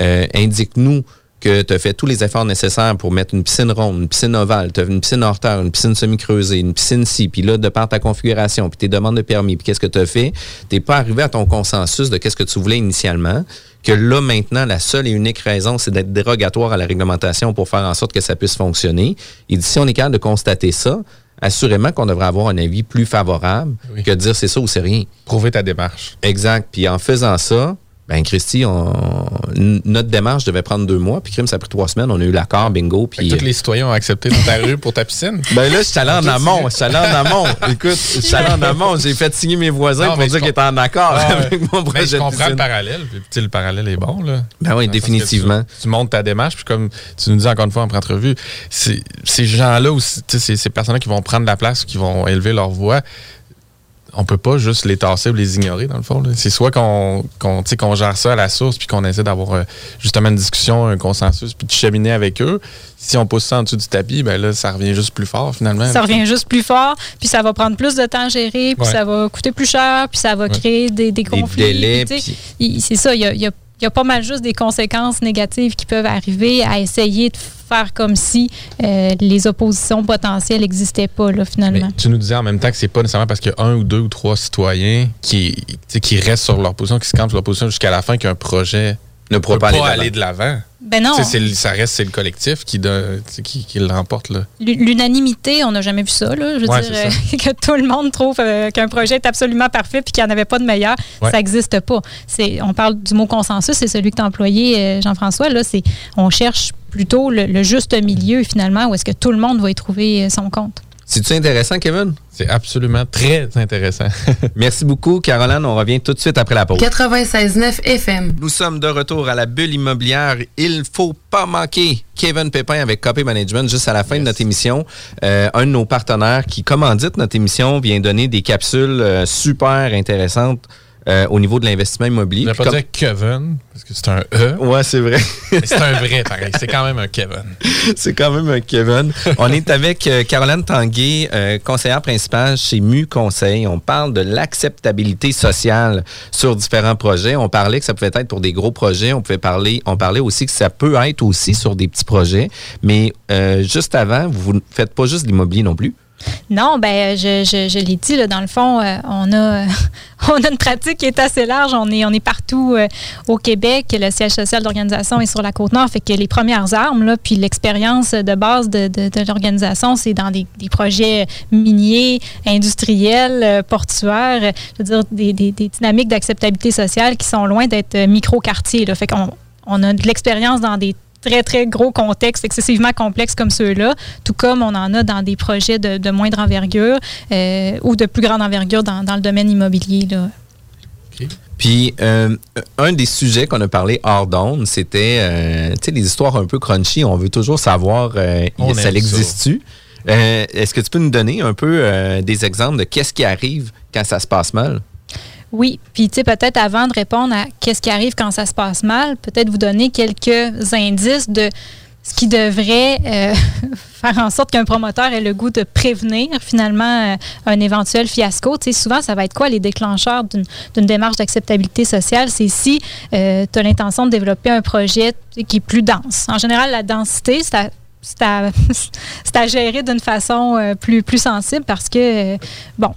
euh, indique-nous que tu as fait tous les efforts nécessaires pour mettre une piscine ronde, une piscine ovale, tu as une piscine hors terre, une piscine semi-creusée, une piscine ci, puis là, de par ta configuration, puis tes demandes de permis, puis qu'est-ce que tu as fait, tu pas arrivé à ton consensus de qu'est-ce que tu voulais initialement, que là, maintenant, la seule et unique raison, c'est d'être dérogatoire à la réglementation pour faire en sorte que ça puisse fonctionner. Et si on est capable de constater ça, assurément qu'on devrait avoir un avis plus favorable que de dire c'est ça ou c'est rien. Prouver ta démarche. Exact. Puis en faisant ça, ben Christy, notre démarche devait prendre deux mois, puis crime, ça a pris trois semaines. On a eu l'accord, bingo. Puis tous les citoyens ont accepté dans ta rue pour ta piscine. Ben là, je suis allé en amont. Je suis allé en amont. Écoute, je suis allé en amont. J'ai fait signer mes voisins pour dire qu'ils étaient en accord avec mon projet. je comprends le parallèle. Puis, le parallèle est bon. Là. Ben oui, définitivement. Tu, montes ta démarche, puis comme tu nous dis encore une fois en entrevue, ces gens-là, ces, ces personnes-là qui vont prendre la place, qui vont élever leur voix, on peut pas juste les tasser ou les ignorer, dans le fond. C'est soit qu'on qu'on gère ça à la source puis qu'on essaie d'avoir euh, justement une discussion, un consensus, puis de cheminer avec eux. Si on pousse ça en dessous du tapis, ben là, ça revient juste plus fort, finalement. Ça revient juste plus fort, puis ça va prendre plus de temps à gérer, puis ça va coûter plus cher, puis ça va créer des, des conflits. Des délais. C'est ça, il y a il y a pas mal juste des conséquences négatives qui peuvent arriver à essayer de faire comme si euh, les oppositions potentielles n'existaient pas, là, finalement. tu nous disais en même temps que c'est pas nécessairement parce qu'il y a un ou deux ou trois citoyens qui, qui restent sur leur position, qui se campent sur leur position jusqu'à la fin qu'un projet ne pourra pas, aller de l'avant. Ben non. ça reste c'est le collectif qui, qui, qui l'emporte. L'unanimité, on n'a jamais vu ça. Là. Je veux dire, euh, que tout le monde trouve euh, qu'un projet est absolument parfait puis qu'il n'y en avait pas de meilleur, ça n'existe pas. On parle du mot consensus, c'est celui que tu as employé, euh, Jean-François. On cherche plutôt le, le, juste milieu, finalement, où est-ce que tout le monde va y trouver son compte. C'est-tu intéressant, Kevin? C'est absolument très intéressant. Merci beaucoup, Caroline. On revient tout de suite après la pause. 96.9 FM. Nous sommes de retour à la bulle immobilière. Il faut pas manquer Kevin Pépin avec Copy Management juste à la fin de notre émission. Euh, un de nos partenaires qui commandite notre émission vient donner des capsules euh, super intéressantes euh, au niveau de l'investissement immobilier. Je ne pas dire Kevin, parce que c'est un E. Ouais, c'est vrai. c'est un vrai, pareil. C'est quand même un Kevin. c'est quand même un Kevin. On est avec euh, Caroline Tanguay, euh, conseillère principale chez MU Conseil. On parle de l'acceptabilité sociale sur différents projets. On parlait que ça pouvait être pour des gros projets. On pouvait parler, on parlait aussi que ça peut être aussi sur des petits projets. Mais juste avant, vous ne faites pas juste de l'immobilier non plus. Non, ben je, je, l'ai dit, dans le fond, euh, on, a, on une pratique qui est assez large. On est, partout euh, au Québec. Le siège social d'organisation est sur la Côte-Nord. Fait que les premières armes, puis l'expérience de base de, de, l'organisation, c'est dans des, projets miniers, industriels, euh, portuaires, je veux dire, des dynamiques d'acceptabilité sociale qui sont loin d'être micro-quartiers. Fait qu'on on a de l'expérience dans des très, très gros contextes excessivement complexes comme ceux-là, tout comme on en a dans des projets de, moindre envergure euh, ou de plus grande envergure dans, le domaine immobilier. Là. Puis, euh, un des sujets qu'on a parlé hors d'onde, c'était, euh, tu sais, les histoires un peu crunchy. On veut toujours savoir, ça existe-tu? Est-ce que tu peux nous donner un peu des exemples de qu'est-ce qui arrive quand ça se passe mal? Oui, puis tu sais, peut-être avant de répondre à qu'est-ce qui arrive quand ça se passe mal, peut-être vous donner quelques indices de ce qui devrait euh, faire en sorte qu'un promoteur ait le goût de prévenir finalement euh, un éventuel fiasco. Tu sais, souvent, ça va être quoi les déclencheurs d'une démarche d'acceptabilité sociale? C'est si euh, tu as l'intention de développer un projet qui est plus dense. En général, la densité, c'est à, gérer d'une façon plus, plus sensible parce que, bon,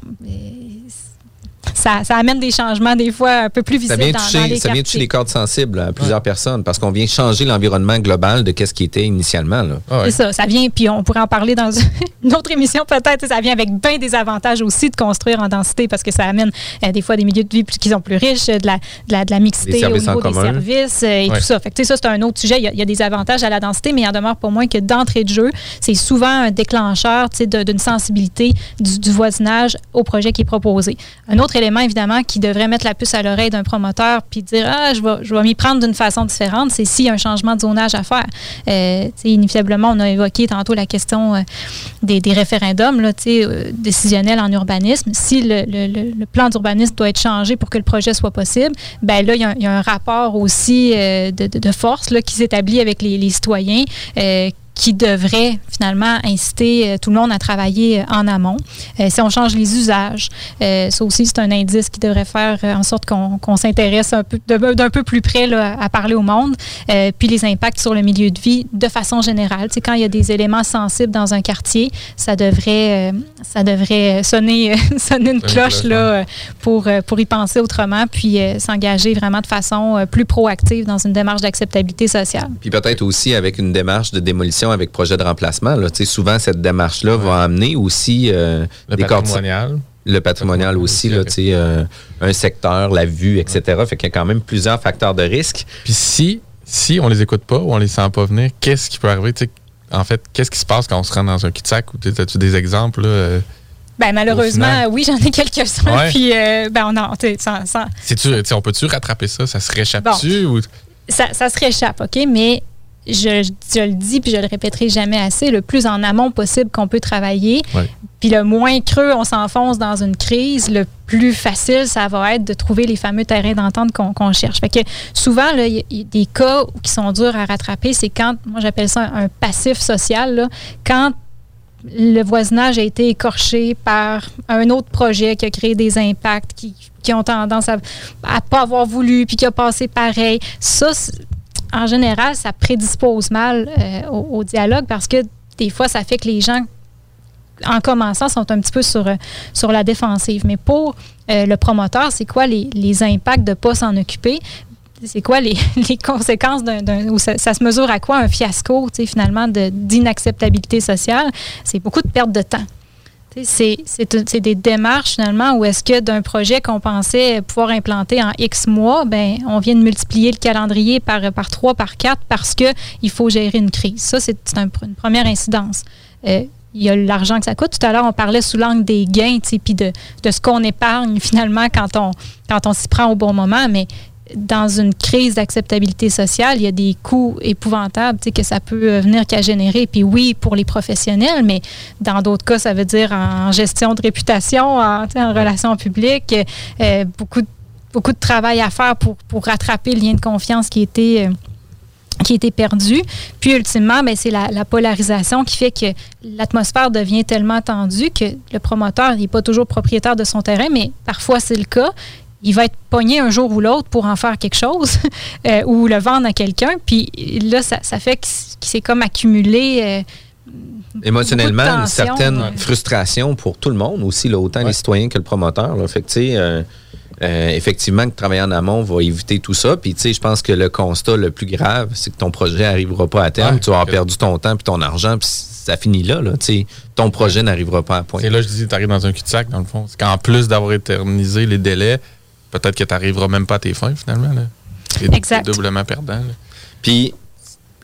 ça, amène des changements des fois un peu plus visibles ça vient toucher, dans, les Ça vient toucher les cordes sensibles à plusieurs personnes parce qu'on vient changer l'environnement global de ce qui était initialement. Ah c'est ça, ça vient, puis on pourrait en parler dans une autre émission peut-être, ça vient avec bien des avantages aussi de construire en densité parce que ça amène euh, des fois des milieux de vie qui sont plus riches, de la, de la, mixité au niveau des services euh, et tout ça. Fait que, ça, c'est un autre sujet. Il y, a, des avantages à la densité, mais il en demeure pour moi que d'entrée de jeu, c'est souvent un déclencheur d'une sensibilité du, du voisinage au projet qui est proposé. Un autre élément, évidemment, qui devrait mettre la puce à l'oreille d'un promoteur puis dire Ah, je vais, je vais m'y prendre d'une façon différente, c'est s'il y a un changement de zonage à faire. Euh, inévitablement, on a évoqué tantôt la question euh, des, référendums là, euh, décisionnels en urbanisme. Si le, plan d'urbanisme doit être changé pour que le projet soit possible, ben là, il y, a un rapport aussi de, force là, qui s'établit avec les, les citoyens qui devrait finalement inciter euh, tout le monde à travailler euh, en amont. Euh, si on change les usages, ça aussi, c'est un indice qui devrait faire en sorte qu'on s'intéresse un peu d'un peu plus près à parler au monde. puis les impacts sur le milieu de vie de façon générale. Tu quand il y a des éléments sensibles dans un quartier, ça devrait, ça devrait sonner, sonner une cloche là, pour, pour y penser autrement, puis s'engager vraiment de façon plus proactive dans une démarche d'acceptabilité sociale. Puis peut-être aussi avec une démarche de démolition avec projet de remplacement. Là. Souvent, cette démarche-là va amener aussi euh, le patrimonial. Le patrimonial aussi, là, euh, un secteur, la vue, etc. Fait qu'il y a quand même plusieurs facteurs de risque. Puis si, si on les écoute pas ou on les sent pas venir, qu'est-ce qui peut arriver? en fait, qu'est-ce qui se passe quand on se rend dans un cul-de-sac? As-tu des exemples? Euh, ben, malheureusement, oui, j'en ai quelques-uns. Puis, ben, on, a, sans, sans... on peut-tu rattraper ça? Ça se réchappe-tu? Ou... Ça, ça se réchappe, OK? Mais je, le dis puis je le répéterai jamais assez, le plus en amont possible qu'on peut travailler. Puis le moins creux on s'enfonce dans une crise, le plus facile ça va être de trouver les fameux terrains d'entente qu'on cherche. Fait que souvent, il y, a des cas qui sont durs à rattraper, c'est quand, moi j'appelle ça un, passif social, quand le voisinage a été écorché par un autre projet qui a créé des impacts, qui qui ont tendance à ne pas avoir voulu, puis qui a passé pareil. Ça, en général, ça prédispose mal euh, au, dialogue parce que des fois, ça fait que les gens, en commençant, sont un petit peu sur, euh, sur la défensive. Mais pour euh, le promoteur, c'est quoi les, impacts de ne pas s'en occuper? C'est quoi les, conséquences d'un. ou ça, se mesure à quoi un fiasco, finalement, d'inacceptabilité sociale? C'est beaucoup de perte de temps. C'est des démarches finalement où est-ce que d'un projet qu'on pensait pouvoir implanter en X mois, ben on vient de multiplier le calendrier par, par 3, par 4 parce qu'il faut gérer une crise? Ça, c'est une première incidence. Euh, il y a l'argent que ça coûte. Tout à l'heure, on parlait sous l'angle des gains, puis de, ce qu'on épargne finalement quand on, quand on s'y prend au bon moment. Mais dans une crise d'acceptabilité sociale, il y a des coûts épouvantables que ça peut euh, venir qu'à générer. Puis oui, pour les professionnels, mais dans d'autres cas, ça veut dire en gestion de réputation, en, en relations publiques, euh, beaucoup, de, beaucoup de travail à faire pour, pour rattraper le lien de confiance qui était... Euh, qui était perdu. Puis ultimement, ben, c'est la, la, polarisation qui fait que l'atmosphère devient tellement tendue que le promoteur n'est pas toujours propriétaire de son terrain, mais parfois c'est le cas il va être pogné un jour ou l'autre pour en faire quelque chose euh, ou le vendre à quelqu'un. Puis là, ça, fait qu'il s'est comme accumulé. Euh, Émotionnellement, une certaine frustration pour tout le monde aussi, là, autant les citoyens que le promoteur. Là. Fait que, euh, euh, effectivement, que travailler en amont va éviter tout ça. Puis, tu sais, je pense que le constat le plus grave, c'est que ton projet n'arrivera pas à terme. tu vas avoir perdu ton temps puis ton argent, puis ça finit là. là ton projet n'arrivera pas à point. Et là, je dis, tu arrives dans un cul-de-sac, dans le fond. C'est qu'en plus d'avoir éternisé les délais, peut-être que tu n'arriveras même pas à tes fins, finalement. exact. doublement perdant. Puis,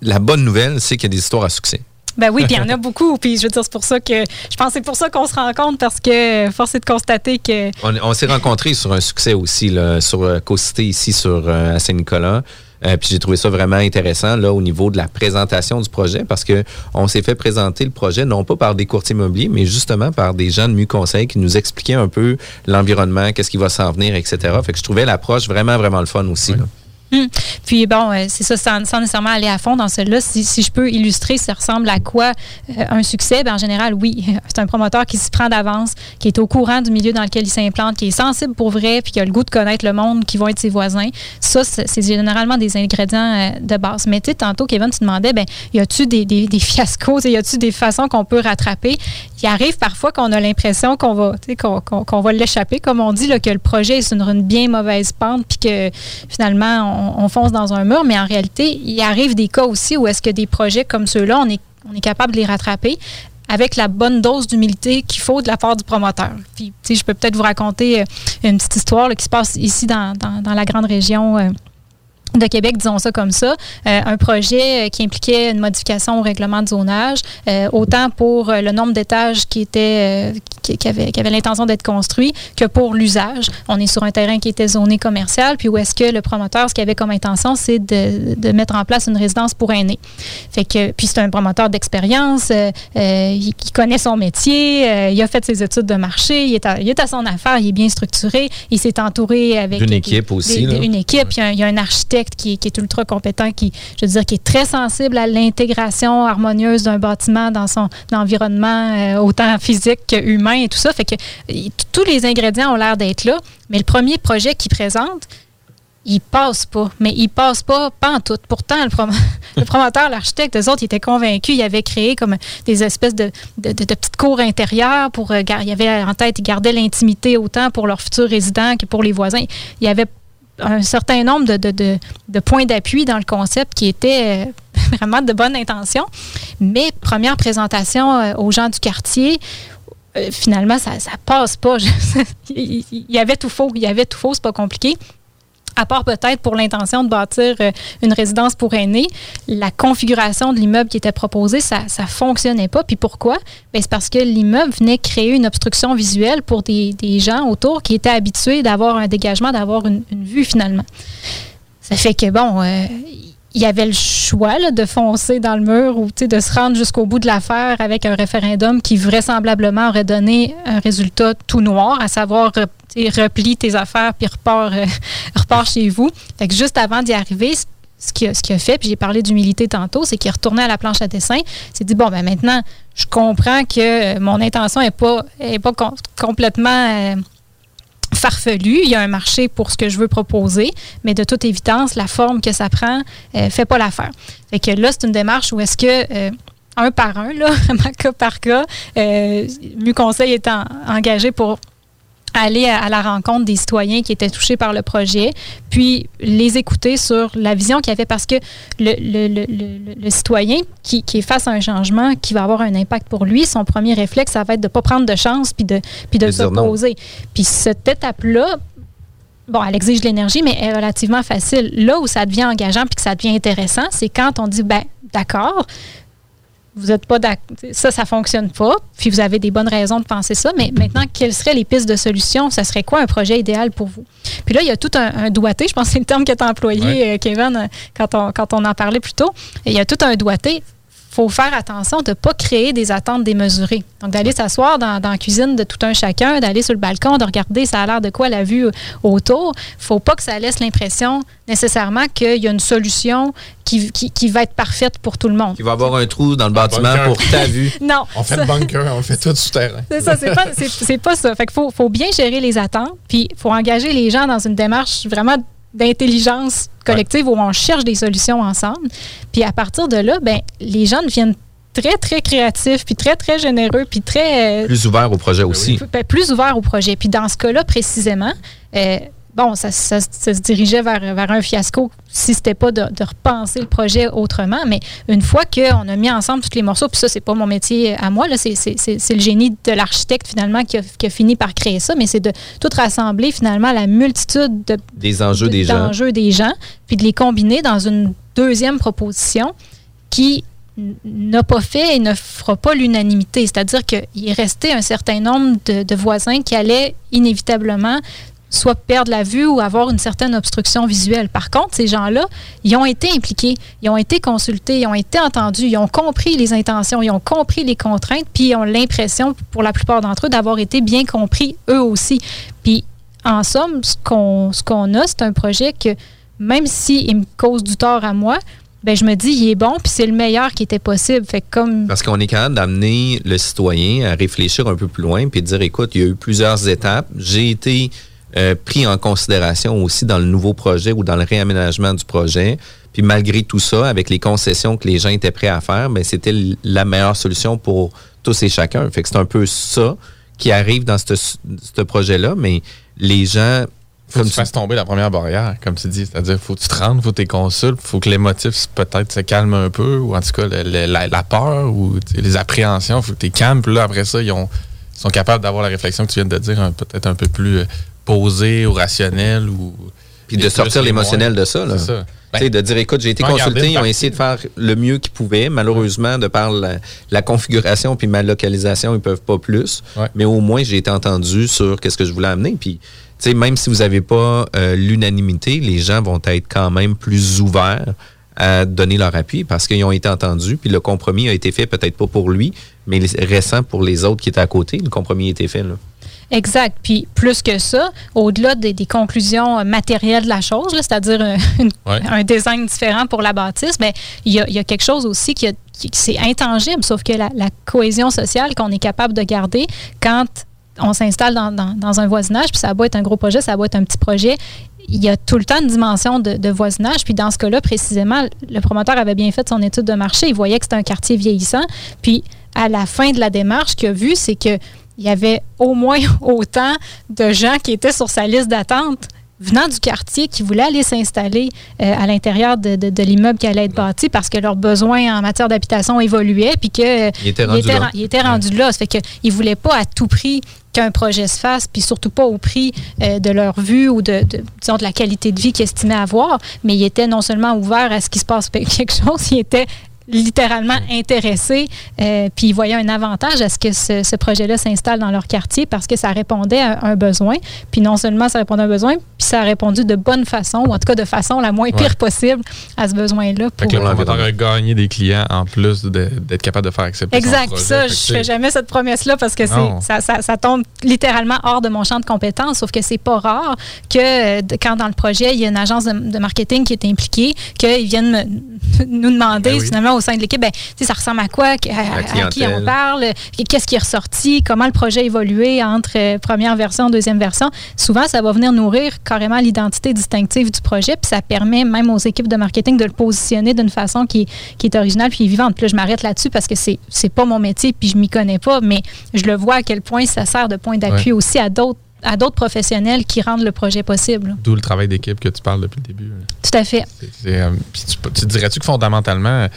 la bonne nouvelle, c'est qu'il y a des histoires à succès. Ben oui, puis il y en a beaucoup. Puis je veux dire, c'est pour ça que je pense c'est pour ça qu'on se rencontre parce que force est de constater que. On, s'est rencontrés sur un succès aussi, là, sur euh, Co-Cité ici sur, euh, à Saint-Nicolas. Euh, puis j'ai trouvé ça vraiment intéressant là au niveau de la présentation du projet parce que on s'est fait présenter le projet non pas par des courtiers immobiliers mais justement par des gens de Mu Conseil qui nous expliquaient un peu l'environnement, qu'est-ce qui va s'en venir, etc. Fait que je trouvais l'approche vraiment vraiment le fun aussi. Là. Hum. Puis bon, euh, c'est ça, sans, nécessairement aller à fond dans celle-là, si, je peux illustrer, ça ressemble à quoi euh, un succès, bien, en général, oui, c'est un promoteur qui s'y prend d'avance, qui est au courant du milieu dans lequel il s'implante, qui est sensible pour vrai, puis qui a le goût de connaître le monde, qui vont être ses voisins. Ça, c'est généralement des ingrédients euh, de base. Mais tu sais, tantôt, Kevin, tu demandais, ben, y a-tu des, des, fiascos, y a-tu des façons qu'on peut rattraper? Il arrive parfois qu'on a l'impression qu'on va, va l'échapper, comme on dit, là, que le projet est sur une bien mauvaise pente, puis que finalement, on, fonce dans un mur, mais en réalité, il arrive des cas aussi où est-ce que des projets comme ceux-là, on est, on capable de les rattraper avec la bonne dose d'humilité qu'il faut de la part du promoteur. Puis, je peux peut-être vous raconter euh, une petite histoire qui se passe ici dans, dans, la grande région. De Québec, disons ça comme ça, euh, un projet euh, qui impliquait une modification au règlement de zonage, euh, autant pour le nombre d'étages qui était qui, avait, qui avait l'intention d'être construit que pour l'usage. On est sur un terrain qui était zoné commercial, puis où est-ce que le promoteur, ce qu'il avait comme intention, c'est de, de, mettre en place une résidence pour aînés. Fait que, puis c'est un promoteur d'expérience, il, connaît son métier, il a fait ses études de marché, il est à, il est à son affaire, il est bien structuré, il s'est entouré avec une équipe aussi, une équipe, il y, a, il y a un architecte qui, est ultra compétent, qui, je veux dire, qui est très sensible à l'intégration harmonieuse d'un bâtiment dans son environnement, euh, autant physique qu'humain et tout ça. Fait que tous les ingrédients ont l'air d'être là, mais le premier projet qu'il présente, il passe pas. Mais il passe pas, pas en tout. Pourtant, le, promoteur, l'architecte, eux autres, ils étaient convaincus. Ils avaient créé comme des espèces de, petites cours intérieures pour. Euh, il y avait en tête, ils gardaient l'intimité autant pour leurs futurs résidents que pour les voisins. Il y avait un certain nombre de, points d'appui dans le concept qui étaient euh, vraiment de bonne intention. Mais première présentation euh, aux gens du quartier, euh, finalement, ça, ne passe pas. il y avait tout faux. Il y avait tout faux, c'est pas compliqué à part peut-être pour l'intention de bâtir euh, une résidence pour aînés, la configuration de l'immeuble qui était proposée, ça ne fonctionnait pas. Puis pourquoi? Ben, c'est parce que l'immeuble venait créer une obstruction visuelle pour des, gens autour qui étaient habitués d'avoir un dégagement, d'avoir une, vue finalement. Ça fait que, bon, euh, il y avait le choix de foncer dans le mur ou de se rendre jusqu'au bout de l'affaire avec un référendum qui vraisemblablement aurait donné un résultat tout noir, à savoir replie tes affaires puis repars, euh, chez vous. Fait que juste avant d'y arriver, ce qu'il a, a, fait, puis j'ai parlé d'humilité tantôt, c'est qu'il est retourné à la planche à dessin. Il s'est dit, bon, ben maintenant, je comprends que mon intention n'est pas, est pas complètement... Euh, farfelu. Il y a un marché pour ce que je veux proposer, mais de toute évidence, la forme que ça prend ne fait pas l'affaire. Fait que là, c'est une démarche où est-ce que un par un, là, cas par cas, euh, Conseil est engagé pour aller à, la rencontre des citoyens qui étaient touchés par le projet, puis les écouter sur la vision qu'il y avait parce que le, citoyen qui, est face à un changement qui va avoir un impact pour lui, son premier réflexe, ça va être de ne pas prendre de chance puis de, puis de s'opposer. Puis cette étape-là, bon, elle exige de l'énergie, mais est relativement facile. Là où ça devient engageant puis que ça devient intéressant, c'est quand on dit, ben d'accord, vous n'êtes pas d'accord. Ça, ça fonctionne pas. Puis vous avez des bonnes raisons de penser ça. Mais maintenant, quelles seraient les pistes de solution? Ça serait quoi un projet idéal pour vous? Puis là, il y a tout un, doigté. Je pense que c'est le terme que tu as employé, euh, Kevin, euh, quand on, quand on en parlait plus tôt. Il y a tout un doigté faut faire attention de ne pas créer des attentes démesurées. Donc, d'aller s'asseoir dans, la cuisine de tout un chacun, d'aller sur le balcon, de regarder ça a l'air de quoi la vue autour. faut pas que ça laisse l'impression nécessairement qu'il y a une solution qui, qui, va être parfaite pour tout le monde. Il va avoir un trou dans le bâtiment pour ta vue. non. On fait le bunker, on fait tout souterrain. C'est ça, c'est pas, pas ça. Fait qu'il faut, faut bien gérer les attentes, puis il faut engager les gens dans une démarche vraiment d'intelligence collective où on cherche des solutions ensemble. Puis à partir de là, ben, les gens deviennent très, très créatifs, puis très, très généreux, puis très... Euh, plus ouverts au projet aussi. Ben, plus ouverts au projet. Puis dans ce cas-là, précisément, euh, bon, ça, se dirigeait vers, vers un fiasco si c'était pas de, repenser le projet autrement. Mais une fois qu'on a mis ensemble tous les morceaux, puis ça, c'est pas mon métier à moi, c'est le génie de l'architecte finalement qui a, fini par créer ça, mais c'est de tout rassembler finalement la multitude de, des enjeux des gens. des gens, puis de les combiner dans une deuxième proposition qui n'a pas fait et ne fera pas l'unanimité. C'est-à-dire qu'il est resté un certain nombre de, de, voisins qui allaient inévitablement soit perdre la vue ou avoir une certaine obstruction visuelle. Par contre, ces gens-là, ils ont été impliqués, ils ont été consultés, ils ont été entendus, ils ont compris les intentions, ils ont compris les contraintes, puis ils ont l'impression, pour la plupart d'entre eux, d'avoir été bien compris eux aussi. Puis, en somme, ce qu'on ce a, c'est un projet que, même s'il me cause du tort à moi, ben je me dis, il est bon, puis c'est le meilleur qui était possible. Fait comme... Parce qu'on est capable d'amener le citoyen à réfléchir un peu plus loin, puis de dire, écoute, il y a eu plusieurs étapes. J'ai été euh, pris en considération aussi dans le nouveau projet ou dans le réaménagement du projet. Puis malgré tout ça, avec les concessions que les gens étaient prêts à faire, ben c'était la meilleure solution pour tous et chacun. Fait que c'est un peu ça qui arrive dans ce projet-là, mais les gens faut que tu, fasses tomber la première barrière, comme tu dis. C'est-à-dire, faut que tu te rendes, faut que tu consultes, faut que les motifs peut-être se calment un peu, ou en tout cas la, peur ou les appréhensions, faut que tu calmes. Puis là, après ça, ils, ont, sont capables d'avoir la réflexion que tu viens de dire, peut-être un peu plus euh, posé ou rationnel. Ou, Puis de sortir l'émotionnel de ça. Là. ça. Ben, de dire, écoute, j'ai été consulté, ils ont essayé de faire le mieux qu'ils pouvaient. Malheureusement, de par la, configuration puis ma localisation, ils peuvent pas plus. Mais au moins, j'ai été entendu sur qu'est-ce que je voulais amener. Puis, même si vous n'avez pas euh, l'unanimité, les gens vont être quand même plus ouverts à donner leur appui parce qu'ils ont été entendus. Puis le compromis a été fait peut-être pas pour lui, mais récent pour les autres qui étaient à côté. Le compromis a été fait. Là. Exact. Puis plus que ça, au-delà des, conclusions matérielles de la chose, c'est-à-dire un, design différent pour la bâtisse, mais ben, il y a, quelque chose aussi qui, qui c'est intangible, sauf que la, cohésion sociale qu'on est capable de garder quand on s'installe dans, un voisinage, puis ça va être un gros projet, ça va être un petit projet, il y a tout le temps une dimension de, de, voisinage. Puis dans ce cas-là, précisément, le promoteur avait bien fait son étude de marché. Il voyait que c'était un quartier vieillissant. Puis à la fin de la démarche, ce qu'il a vu, c'est que il y avait au moins autant de gens qui étaient sur sa liste d'attente venant du quartier qui voulaient aller s'installer euh, à l'intérieur de, l'immeuble qui allait être bâti parce que leurs besoins en matière d'habitation évoluaient puis que euh, il était rendu là. Il était rendu là. Ça fait qu'ils voulaient pas à tout prix qu'un projet se fasse, puis surtout pas au prix euh, de leur vue ou de, disons, de la qualité de vie qu'ils estimaient avoir, mais ils étaient non seulement ouverts à ce qui se passe quelque chose, ils étaient littéralement intéressés, euh, puis ils voyaient un avantage à ce que ce, projet-là s'installe dans leur quartier parce que ça répondait à un besoin. Puis non seulement ça répondait à un besoin, puis ça a répondu de bonne façon, ou en tout cas de façon la moins pire possible à ce besoin-là. Pour, fait que gagner des clients en plus d'être capable de faire accepter Exact. Ça, je fais jamais cette promesse-là parce que ça, ça, ça, tombe littéralement hors de mon champ de compétences, sauf que c'est pas rare que quand dans le projet, il y a une agence de, marketing qui est impliquée, qu'ils viennent nous demander ben finalement au sein de l'équipe, ben, ça ressemble à quoi, à, qui on parle, qu'est-ce qui est ressorti, comment le projet a évolué entre euh, première version, deuxième version? Souvent, ça va venir nourrir carrément l'identité distinctive du projet, puis ça permet même aux équipes de marketing de le positionner d'une façon qui, qui, est originale puis vivante. Puis là, je m'arrête là-dessus parce que c'est c'est pas mon métier puis je m'y connais pas, mais je le vois à quel point ça sert de point d'appui aussi à d'autres à d'autres professionnels qui rendent le projet possible. D'où le travail d'équipe que tu parles depuis le début. Tout à fait. Euh, tu, dirais-tu que fondamentalement,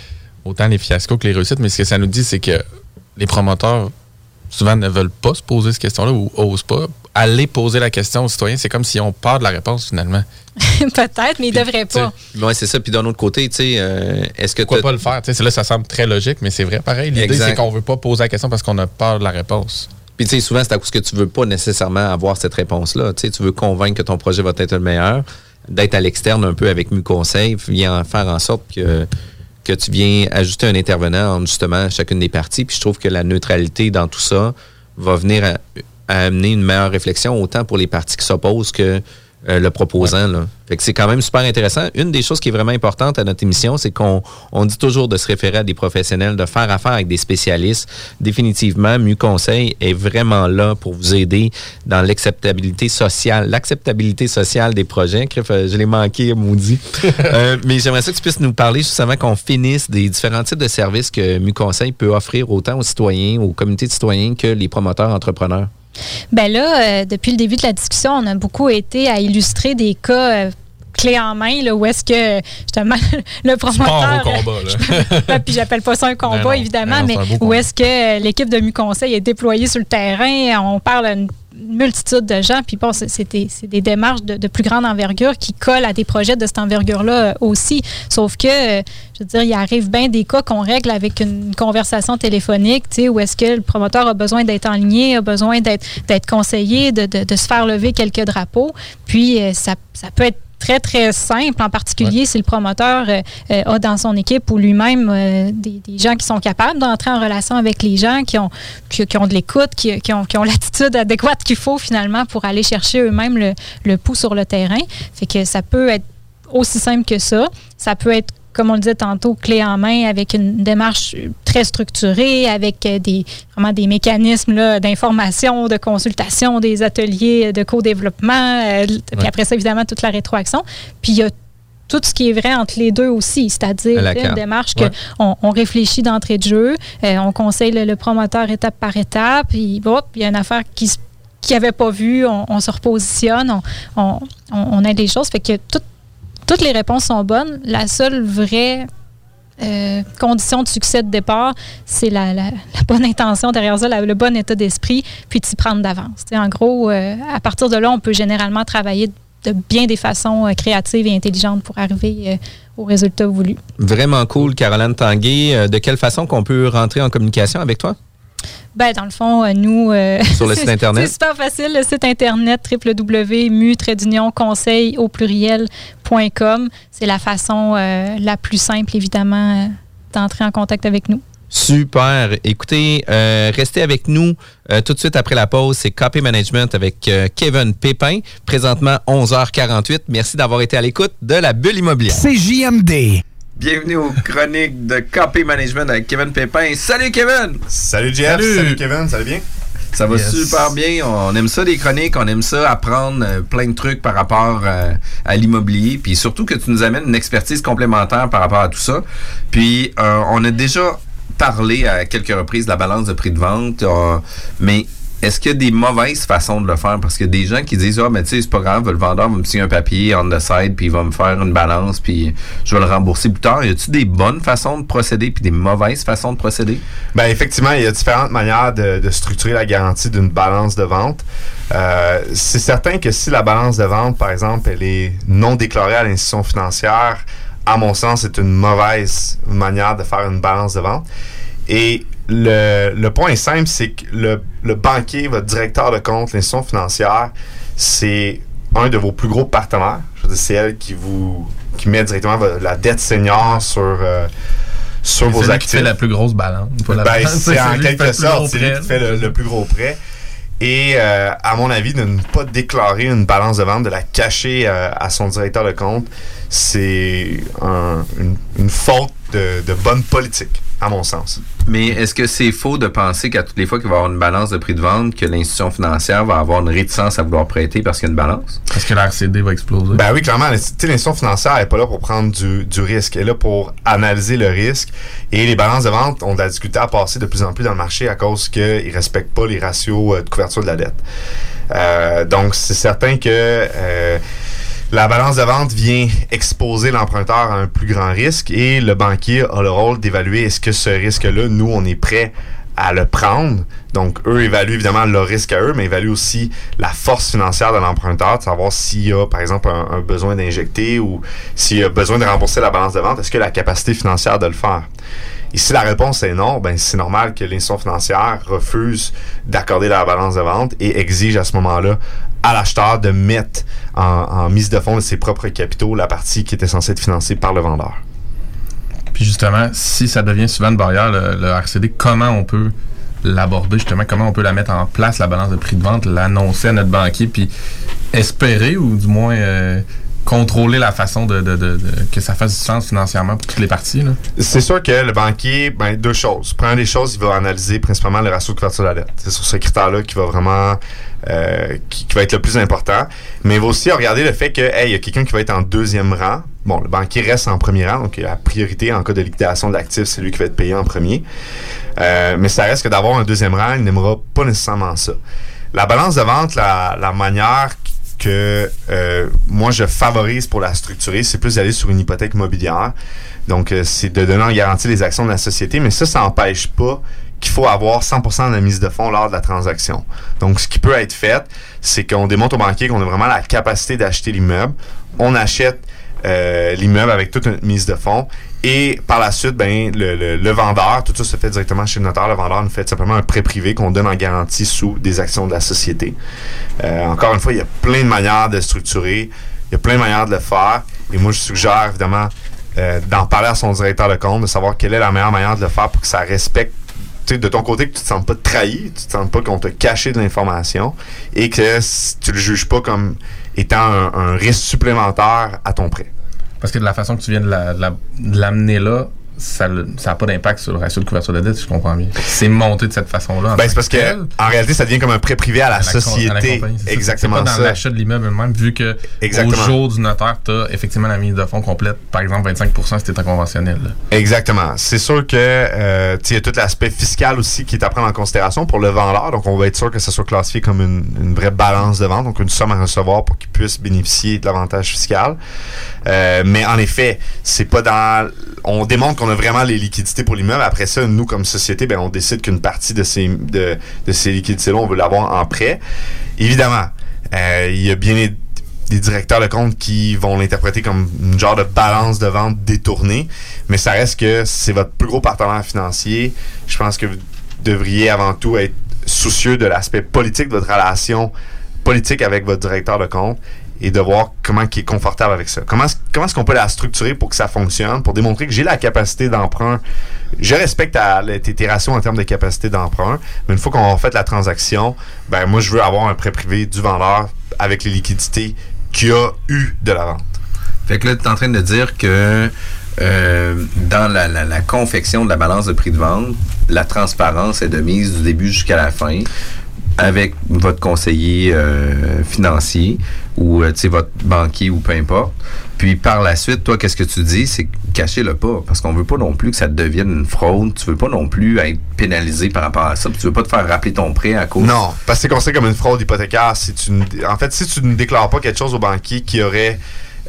autant les fiascos que les réussites, mais ce que ça nous dit, c'est que les promoteurs souvent ne veulent pas se poser cette question-là ou osent pas. Aller poser la question aux citoyens, c'est comme si on part de la réponse finalement. Peut-être, mais ils ne devraient pas. Oui, c'est ça. Puis d'un autre côté, tu sais, euh, est-ce que. Pourquoi pas le faire? là, ça semble très logique, mais c'est vrai pareil. L'idée, c'est qu'on ne veut pas poser la question parce qu'on a peur de la réponse. Puis, tu sais, souvent, c'est à cause que tu veux pas nécessairement avoir cette réponse-là. Tu sais, tu veux convaincre que ton projet va être le meilleur, d'être à l'externe un peu avec mieux conseil, vient faire en sorte que, que tu viens ajouter un intervenant en justement chacune des parties. Puis, je trouve que la neutralité dans tout ça va venir à amener une meilleure réflexion, autant pour les parties qui s'opposent que euh, le proposant. Là. Fait que c'est quand même super intéressant. Une des choses qui est vraiment importante à notre émission, c'est qu'on on dit toujours de se référer à des professionnels, de faire affaire avec des spécialistes. Définitivement, Mieux Conseil est vraiment là pour vous aider dans l'acceptabilité sociale, l'acceptabilité sociale des projets. Euh, je l'ai manqué, maudit. euh, mais j'aimerais ça que tu puisses nous parler justement qu'on finisse des différents types de services que Mieux Conseil peut offrir autant aux citoyens, aux communautés de citoyens que les promoteurs entrepreneurs. Ben là, euh, depuis le début de la discussion, on a beaucoup été à illustrer des cas euh, clés en main, là, où est-ce que justement le promoteur. Au combat, là. puis j'appelle pas ça un combat, évidemment, mais où est-ce que l'équipe de MuConseil est déployée sur le terrain? On parle multitude de gens. Puis bon, c'est des, démarches de, plus grande envergure qui collent à des projets de cette envergure-là euh, aussi. Sauf que, euh, je veux dire, il arrive bien des cas qu'on règle avec une conversation téléphonique, tu sais, où est-ce que le promoteur a besoin d'être en ligne, a besoin d'être conseillé, de, de, se faire lever quelques drapeaux. Puis, euh, ça, ça peut être très, très simple, en particulier si le promoteur euh, euh, a dans son équipe ou lui-même euh, des, gens qui sont capables d'entrer en relation avec les gens, qui ont, qui, ont de l'écoute, qui, qui, ont, qui ont l'attitude adéquate qu'il faut finalement pour aller chercher eux-mêmes le, le pouls sur le terrain. Fait que ça peut être aussi simple que ça. Ça peut être comme on le disait tantôt, clé en main avec une démarche très structurée, avec euh, des, vraiment des mécanismes d'information, de consultation, des ateliers de co-développement, euh, puis après ça, évidemment, toute la rétroaction. Puis il y a tout ce qui est vrai entre les deux aussi, c'est-à-dire une démarche qu'on on réfléchit d'entrée de jeu, euh, on conseille le, promoteur étape par étape, puis il y a une affaire qui qui n'avait pas vu, on, se repositionne, on, on, aide les choses. Fait que tout, toutes les réponses sont bonnes. La seule vraie euh, condition de succès de départ, c'est la, bonne intention derrière ça, le bon état d'esprit, puis de s'y prendre d'avance. En gros, euh, à partir de là, on peut généralement travailler de bien des façons euh, créatives et intelligentes pour arriver au résultat voulu. Vraiment cool, Caroline Tanguay. de quelle façon qu'on peut rentrer en communication avec toi? Ben, dans le fond, euh, nous. Euh, Sur le site Internet? C'est super facile. Le site Internet www.mu conseil au pluriel.com. C'est la façon euh, la plus simple, évidemment, d'entrer en contact avec nous. Super. Écoutez, restez avec nous tout de suite après la pause. C'est Copy Management avec Kevin Pépin. Présentement, 11h48. Merci d'avoir été à l'écoute de la bulle immobilière. C'est JMD. Bienvenue aux chroniques de Copy Management avec Kevin Pépin. Salut Kevin! Salut Jeff! Salut, Kevin, ça va bien? Ça va super bien. On aime ça des chroniques, on aime ça apprendre euh, plein de trucs par rapport euh, à l'immobilier, puis surtout que tu nous amènes une expertise complémentaire par rapport à tout ça. Puis euh, on a déjà parlé à quelques reprises de la balance de prix de vente, mais est-ce qu'il y a des mauvaises façons de le faire? Parce a des gens qui disent Ah, mais tu sais, c'est pas grave, le vendeur va me signer un papier on the side, puis il va me faire une balance, puis je vais le rembourser plus tard. Y a-t-il des bonnes façons de procéder, puis des mauvaises façons de procéder? Ben effectivement, il y a différentes manières de, structurer la garantie d'une balance de vente. Euh, c'est certain que si la balance de vente, par exemple, elle est non déclarée à l'institution financière, à mon sens, c'est une mauvaise manière de faire une balance de vente. Et le, point est simple, c'est que le, banquier, votre directeur de compte, l'institution financière, c'est un de vos plus gros partenaires. c'est elle qui vous qui met directement la dette senior sur euh, sur vos actifs. qui fait la plus grosse balance. Ben, c'est en quelque sorte, c'est lui qui fait le, plus ggros prêt. Et euh, à mon avis, de ne pas déclarer une balance de vente, de la cacher euh, à son directeur de compte, c'est une, faute de, de bonne politique à mon sens. Mais est-ce que c'est faux de penser qu'à toutes les fois qu'il va y avoir une balance de prix de vente, que l'institution financière va avoir une réticence à vouloir prêter parce qu'il y a une balance? Parce que la RCD va exploser. Ben oui, clairement. L'institution financière n'est pas là pour prendre du, du, risque. Elle est là pour analyser le risque. Et les balances de vente ont de la difficulté à passer de plus en plus dans le marché à cause qu'ils ne respectent pas les ratios euh, de couverture de la dette. Euh, donc, c'est certain que... Euh, la balance de vente vient exposer l'emprunteur à un plus grand risque et le banquier a le rôle d'évaluer est-ce que ce risque-là, nous, on est prêt à le prendre. Donc, eux évaluent évidemment leur risque à eux, mais évaluent aussi la force financière de l'emprunteur, de savoir s'il y a, par exemple, un, besoin d'injecter ou s'il y a besoin de rembourser la balance de vente, est-ce a la capacité financière de le faire? Et si la réponse est non, ben c'est normal que l'institution financière refuse d'accorder la balance de vente et exige à ce moment-là à l'acheteur de mettre en, mise de fonds de ses propres capitaux la partie qui était censée être financée par le vendeur. Puis justement, si ça devient souvent une barrière, le, RCD, comment on peut l'aborder justement, comment on peut la mettre en place, la balance de prix de vente, l'annoncer à notre banquier, puis espérer ou du moins euh, contrôler la façon de, que ça fasse du sens financièrement pour toutes les parties? C'est sûr que le banquier, ben, deux choses. Première des choses, il va analyser principalement le ratio de couverture de la dette. C'est sur ce critère-là qu'il va vraiment euh, qui, va être le plus important. Mais il va aussi regarder le fait que hey, il y a quelqu'un qui va être en deuxième rang. Bon, le banquier reste en premier rang, donc la priorité en cas de liquidation de l'actif, c'est lui qui va être payé en premier. Euh, mais ça reste que d'avoir un deuxième rang, il n'aimera pas nécessairement ça. La balance de vente, la, la manière que euh, moi je favorise pour la structurer, c'est plus d'aller sur une hypothèque immobilière. Donc, euh, c'est de donner en garantie les actions de la société, mais ça, ça n'empêche pas qu'il faut avoir 100% de la mise de fonds lors de la transaction. Donc, ce qui peut être fait, c'est qu'on démontre au banquier qu'on a vraiment la capacité d'acheter l'immeuble. On achète euh, l'immeuble avec toute une mise de fonds. Et par la suite, ben, le, vendeur, tout ça se fait directement chez le notaire. Le vendeur nous fait simplement un prêt privé qu'on donne en garantie sous des actions de la société. Euh, encore une fois, il y a plein de manières de structurer. Il y a plein de manières de le faire. Et moi, je suggère évidemment euh, d'en parler à son directeur de compte, de savoir quelle est la meilleure manière de le faire pour que ça respecte de ton côté que tu te sens pas trahi, tu te sens pas qu'on t'a caché de l'information et que tu le juges pas comme étant un risque supplémentaire à ton prêt. Parce que de la façon que tu viens de l'amener là, ça n'a pas d'impact sur le ratio de couverture de dette, si je comprends bien. C'est monté de cette façon-là. Ben, c'est parce que en réalité, ça devient comme un prêt privé à la, société. Exactement C'est pas dans l'achat de l'immeuble même, vu que au jour du notaire, tu as effectivement la mise de fonds complète, par exemple 25 si tu es en conventionnel. Exactement. C'est sûr que euh, il y a tout l'aspect fiscal aussi qui est à prendre en considération pour le vendeur. Donc, on va être sûr que ça soit classifié comme une, une vraie balance de vente, donc une somme à recevoir pour qu'il puisse bénéficier de l'avantage fiscal. Euh, mais en effet, c'est pas dans. On démontre qu'on a vraiment les liquidités pour l'immeuble. Après ça, nous, comme société, ben, on décide qu'une partie de ces, de, de ces liquidités-là, on veut l'avoir en prêt. Évidemment, euh, il y a bien des directeurs de compte qui vont l'interpréter comme une genre de balance de vente détournée, mais ça reste que c'est votre plus gros partenaire financier. Je pense que vous devriez avant tout être soucieux de l'aspect politique de votre relation politique avec votre directeur de compte et de voir comment il est confortable avec ça. Comment, comment est-ce qu'on peut la structurer pour que ça fonctionne, pour démontrer que j'ai la capacité d'emprunt. Je respecte tes ratios en termes de capacité d'emprunt, mais une fois qu'on a fait la transaction, ben moi, je veux avoir un prêt privé du vendeur avec les liquidités qu'il a eu de la vente. Fait que là, tu es en train de dire que euh, dans la, confection de la balance de prix de vente, la transparence est de mise du début jusqu'à la fin avec votre conseiller euh, financier ou euh, votre banquier ou peu importe. Puis par la suite, toi, qu'est-ce que tu dis? C'est cachez-le pas. Parce qu'on veut pas non plus que ça devienne une fraude. Tu veux pas non plus être pénalisé par rapport à ça. Puis tu veux pas te faire rappeler ton prêt à cause. Non, parce que c'est considéré comme une fraude hypothécaire. Si tu, en fait, si tu ne déclares pas quelque chose au banquier qui aurait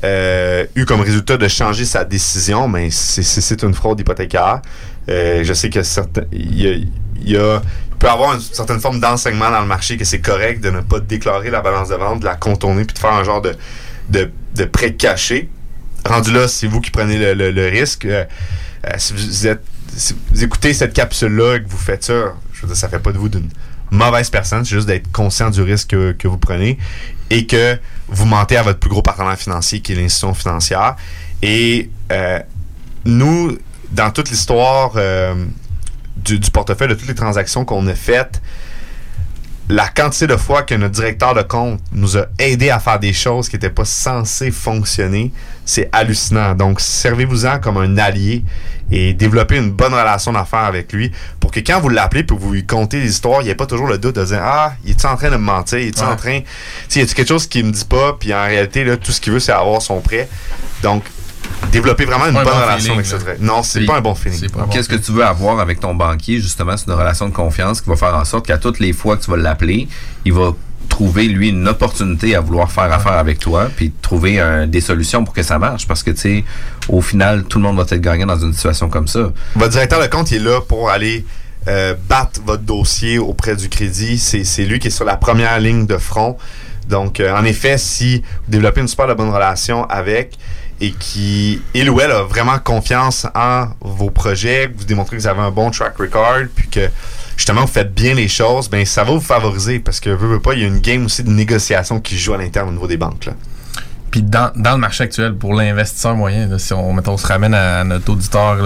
euh, eu comme résultat de changer sa décision, mais ben, c'est une fraude hypothécaire. je sais que certains. Il y peut avoir une certaine forme d'enseignement dans le marché que c'est correct de ne pas déclarer la balance de vente, de la contourner, puis de faire un genre de, de, prêt caché. Rendu là, c'est vous qui prenez le, risque. Euh, euh, si, vous êtes, vous écoutez cette capsule-là et que vous faites ça, je veux dire, ça fait pas de vous d'une mauvaise personne, c'est juste d'être conscient du risque que, vous prenez et que vous mentez à votre plus gros partenaire financier qui est l'institution financière. Et euh, nous, dans toute l'histoire du, portefeuille, de toutes les transactions qu'on a faites, la quantité de fois que notre directeur de compte nous a aidé à faire des choses qui n'étaient pas censées fonctionner, c'est hallucinant. Donc, servez-vous-en comme un allié et développez une bonne relation d'affaires avec lui pour que quand vous l'appelez et vous lui contez des histoires, il n'y ait pas toujours le doute de dire Ah, il est en train de me mentir, il est en train. Tu y a quelque chose qu'il me dit pas, puis en réalité, là, tout ce qu'il veut, c'est avoir son prêt. Donc, développer vraiment une bonne relation avec ce trait. Non, c'est pas un bon feeling. Qu'est-ce que tu veux avoir avec ton banquier, justement, c'est une relation de confiance qui va faire en sorte qu'à toutes les fois que tu vas l'appeler, il va trouver, lui, une opportunité à vouloir faire affaire avec toi, puis trouver des solutions pour que ça marche. Parce que, tu sais, au final, tout le monde va être gagnant dans une situation comme ça. Votre directeur de compte, il est là pour aller euh, battre votre dossier auprès du crédit. C'est lui qui est sur la première ligne de front. Donc, euh, en effet, si vous développez une super bonne relation avec, et qui, il ou elle, a vraiment confiance en vos projets, vous démontrez que vous avez un bon track record, puis que justement vous faites bien les choses, ben ça va vous favoriser parce que, pas, il y a une game aussi de négociation qui joue à l'interne au niveau des banques. Puis dans, dans, le marché actuel, pour l'investisseur moyen, si on, mettons, on se ramène à, notre auditeur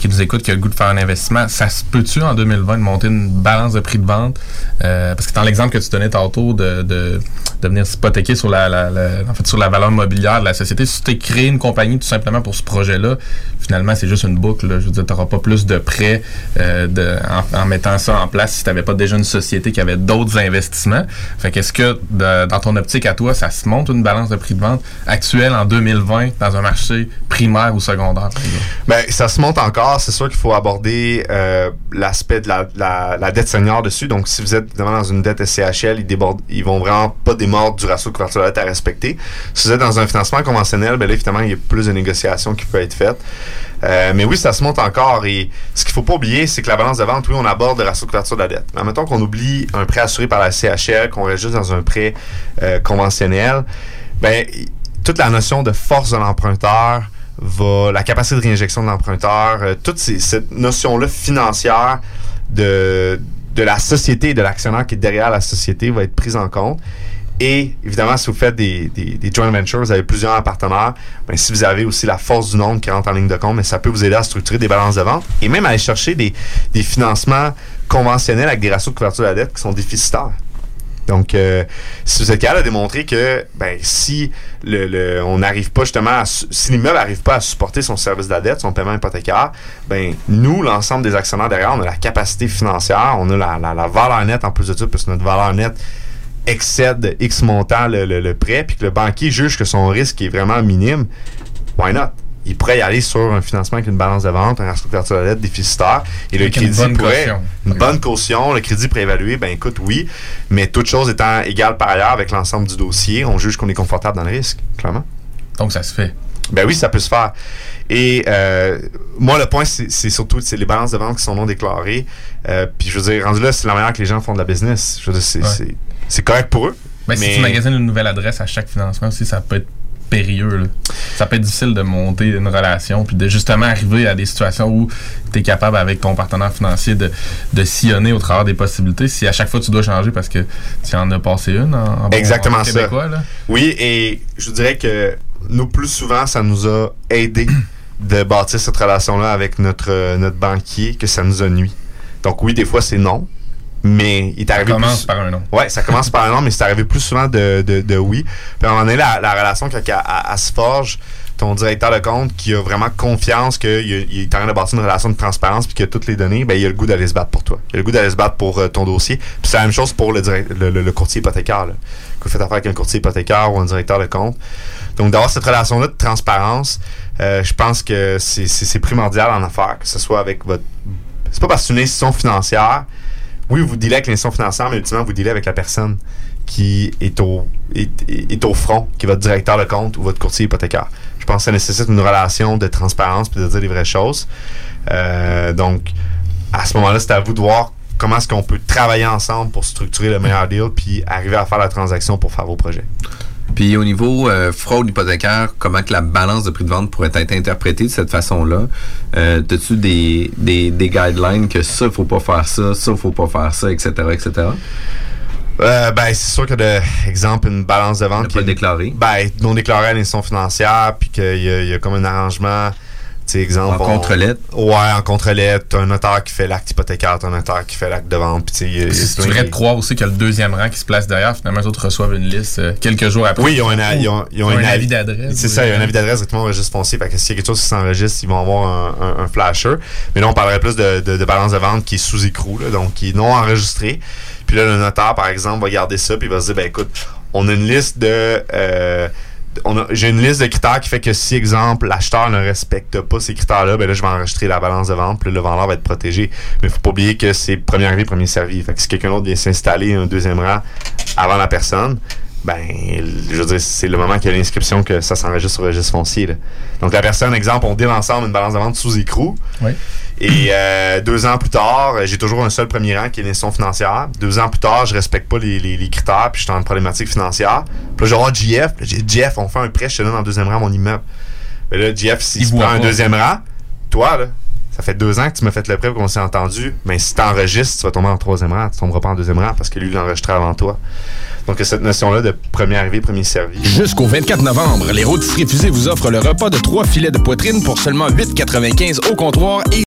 qui nous écoute, qui a le goût de faire un investissement, ça se peut-tu en 2020 de monter une balance de prix de vente? Euh, parce que dans l'exemple que tu donnais tantôt de, de, de venir s'hypothéquer sur la, la, en fait, sur la valeur mobilière de la société, si tu créé une compagnie tout simplement pour ce projet-là, finalement, c'est juste une boucle. Je veux dire, tu n'auras pas plus de prêts euh, de, en, mettant ça en place si tu n'avais pas déjà une société qui avait d'autres investissements. Fait qu'est-ce que dans ton optique à toi, ça se monte une balance de prix de vente? Actuelle en 2020 dans un marché primaire ou secondaire? Bien, ça se monte encore. C'est sûr qu'il faut aborder euh, l'aspect de la, dette senior dessus. Donc, si vous êtes dans une dette SCHL, ils, débordent, ils vont vraiment pas démordre du ratio de couverture de la dette à respecter. Si vous êtes dans un financement conventionnel, bien là, évidemment, il y a plus de négociations qui peuvent être faites. Euh, mais oui, ça se monte encore. Et ce qu'il faut pas oublier, c'est que la balance de vente, oui, on aborde le ratio de couverture de la dette. Mais mettons qu'on oublie un prêt assuré par la CHL, qu'on reste juste dans un prêt euh, conventionnel ben, toute la notion de force de l'emprunteur, la capacité de réinjection de l'emprunteur, euh, toute cette notion-là financière de, la société et de l'actionnaire qui est derrière la société va être prise en compte. Et évidemment, si vous faites des, joint ventures, vous avez plusieurs partenaires, ben, si vous avez aussi la force du nombre qui rentre en ligne de compte, mais ben, ça peut vous aider à structurer des balances de vente et même à aller chercher des financements conventionnels avec des ratios de couverture de la dette qui sont déficitaires. Donc, euh, si vous êtes capable de démontrer que, ben, si le, on n'arrive pas justement à, si l'immeuble n'arrive pas à supporter son service de la dette, son paiement hypothécaire, ben, nous, l'ensemble des actionnaires derrière, on a la capacité financière, on a la, la, valeur nette en plus de ça, parce que notre valeur nette excède X montant le, le prêt, puis que le banquier juge que son risque est vraiment minime. Why not? Il pourrait y aller sur un financement avec une balance de vente, un ratio de dette déficitaire. Et le crédit une pourrait. Caution, une bonne caution. Le crédit préévalué, ben écoute, oui. Mais toute chose étant égale par ailleurs avec l'ensemble du dossier, on juge qu'on est confortable dans le risque, clairement. Donc ça se fait. Ben oui, ça peut se faire. Et euh, moi, le point, c'est surtout c'est les balances de vente qui sont non déclarées. Euh, puis je veux dire, rendu là, c'est la manière que les gens font de la business. Je veux dire, c'est correct pour eux. Ben, mais si tu magasines une nouvelle adresse à chaque financement aussi, ça peut être périlleux. Ça peut être difficile de monter une relation, puis de justement arriver à des situations où tu es capable avec ton partenaire financier de, de sillonner au travers des possibilités. Si à chaque fois tu dois changer parce que tu en as passé une en, Exactement ça. Oui, et je dirais que nous, plus souvent, ça nous a aidé de bâtir cette relation-là avec notre, notre banquier que ça nous a nuit. Donc oui, des fois, c'est non mais il est arrivé. Ça commence par un nom. Ouais, ça commence par un nom, mais c'est arrivé plus souvent de, de, de, oui. Puis à un moment donné, la, la relation qu'elle se forge, ton directeur de compte qui a vraiment confiance qu'il est en train de bâtir une relation de transparence puis qu'il a toutes les données, ben, il a le goût d'aller se battre pour toi. Il a le goût d'aller se battre pour euh, ton dossier. Puis c'est la même chose pour le, le, le, courtier hypothécaire. Là. Que vous faites affaire avec un courtier hypothécaire ou un directeur de compte. Donc d'avoir cette relation-là de transparence, euh, je pense que c'est primordial en affaires, que ce soit avec votre. C'est pas parce que c'est une institution financière oui, vous dealez avec l'institution financière, mais ultimement, vous dealez avec la personne qui est au, est, au front, qui est votre directeur de compte ou votre courtier hypothécaire. Je pense que ça nécessite une relation de transparence puis de dire les vraies choses. Euh, donc, à ce moment-là, c'est à vous de voir comment est-ce qu'on peut travailler ensemble pour structurer le meilleur deal puis arriver à faire la transaction pour faire vos projets. Puis au niveau euh, fraude hypothécaire, comment que la balance de prix de vente pourrait être interprétée de cette façon-là? Euh, As-tu des, des, des, guidelines que ça, faut pas faire ça, ça, faut pas faire ça, etc., etc.? Euh, ben, c'est sûr que, de, exemple, une balance de vente qui est déclarée. Ben, non déclarée à l'institution financière, puis qu'il y, y, a comme un arrangement exemple, en contre-lettre. Ouais, en contre-lettre. Un notaire qui fait l'acte hypothécaire, t'as un notaire qui fait l'acte de vente. Puis, tu devrais te croire aussi que le deuxième rang qui se place derrière, finalement, les autres reçoivent une liste euh, quelques jours après. Oui, ils ont, un, ils ont, ils ont un avis d'adresse. C'est ça, il y a un avis d'adresse directement au registre foncier. Fait que s'il y a quelque chose qui s'enregistre, ils vont avoir un, un, flasher. Mais là, on parlerait plus de, de, balance de vente qui est sous écrou, donc qui est non enregistré. Puis là, le notaire, par exemple, va garder ça, puis il va se dire, ben écoute, on a une liste de... Euh, j'ai une liste de critères qui fait que si, exemple, l'acheteur ne respecte pas ces critères-là, ben là, je vais enregistrer la balance de vente, puis le vendeur va être protégé. Mais faut pas oublier que c'est premier arrivé, premier servi. Fait que si quelqu'un d'autre vient s'installer un deuxième rang avant la personne, ben, je veux dire, c'est le moment qu'il y a l'inscription que ça s'enregistre sur le registre foncier. Donc, la personne, exemple, on deal ensemble une balance de vente sous écrou. Oui. Et euh, deux ans plus tard, j'ai toujours un seul premier rang qui est l'institution financière. Deux ans plus tard, je respecte pas les, les, critères, puis je suis en problématique financière. Puis là, je GF. J'ai Jeff, on fait un prêt, je te donne en deuxième rang mon immeuble. Mais là, Jeff, s'il prend un deuxième rang, toi, là, ça fait deux ans que tu m'as fait le prêt qu'on s'est entendu. Mais si tu enregistres, tu vas tomber en troisième rang. Tu tomberas pas en deuxième rang parce que lui, il l'a enregistré avant toi. Donc, cette notion-là de premier arrivé, premier servi. Jusqu'au 24 novembre, les routes fusées vous offrent le repas de trois filets de poitrine pour seulement 8,95 au comptoir et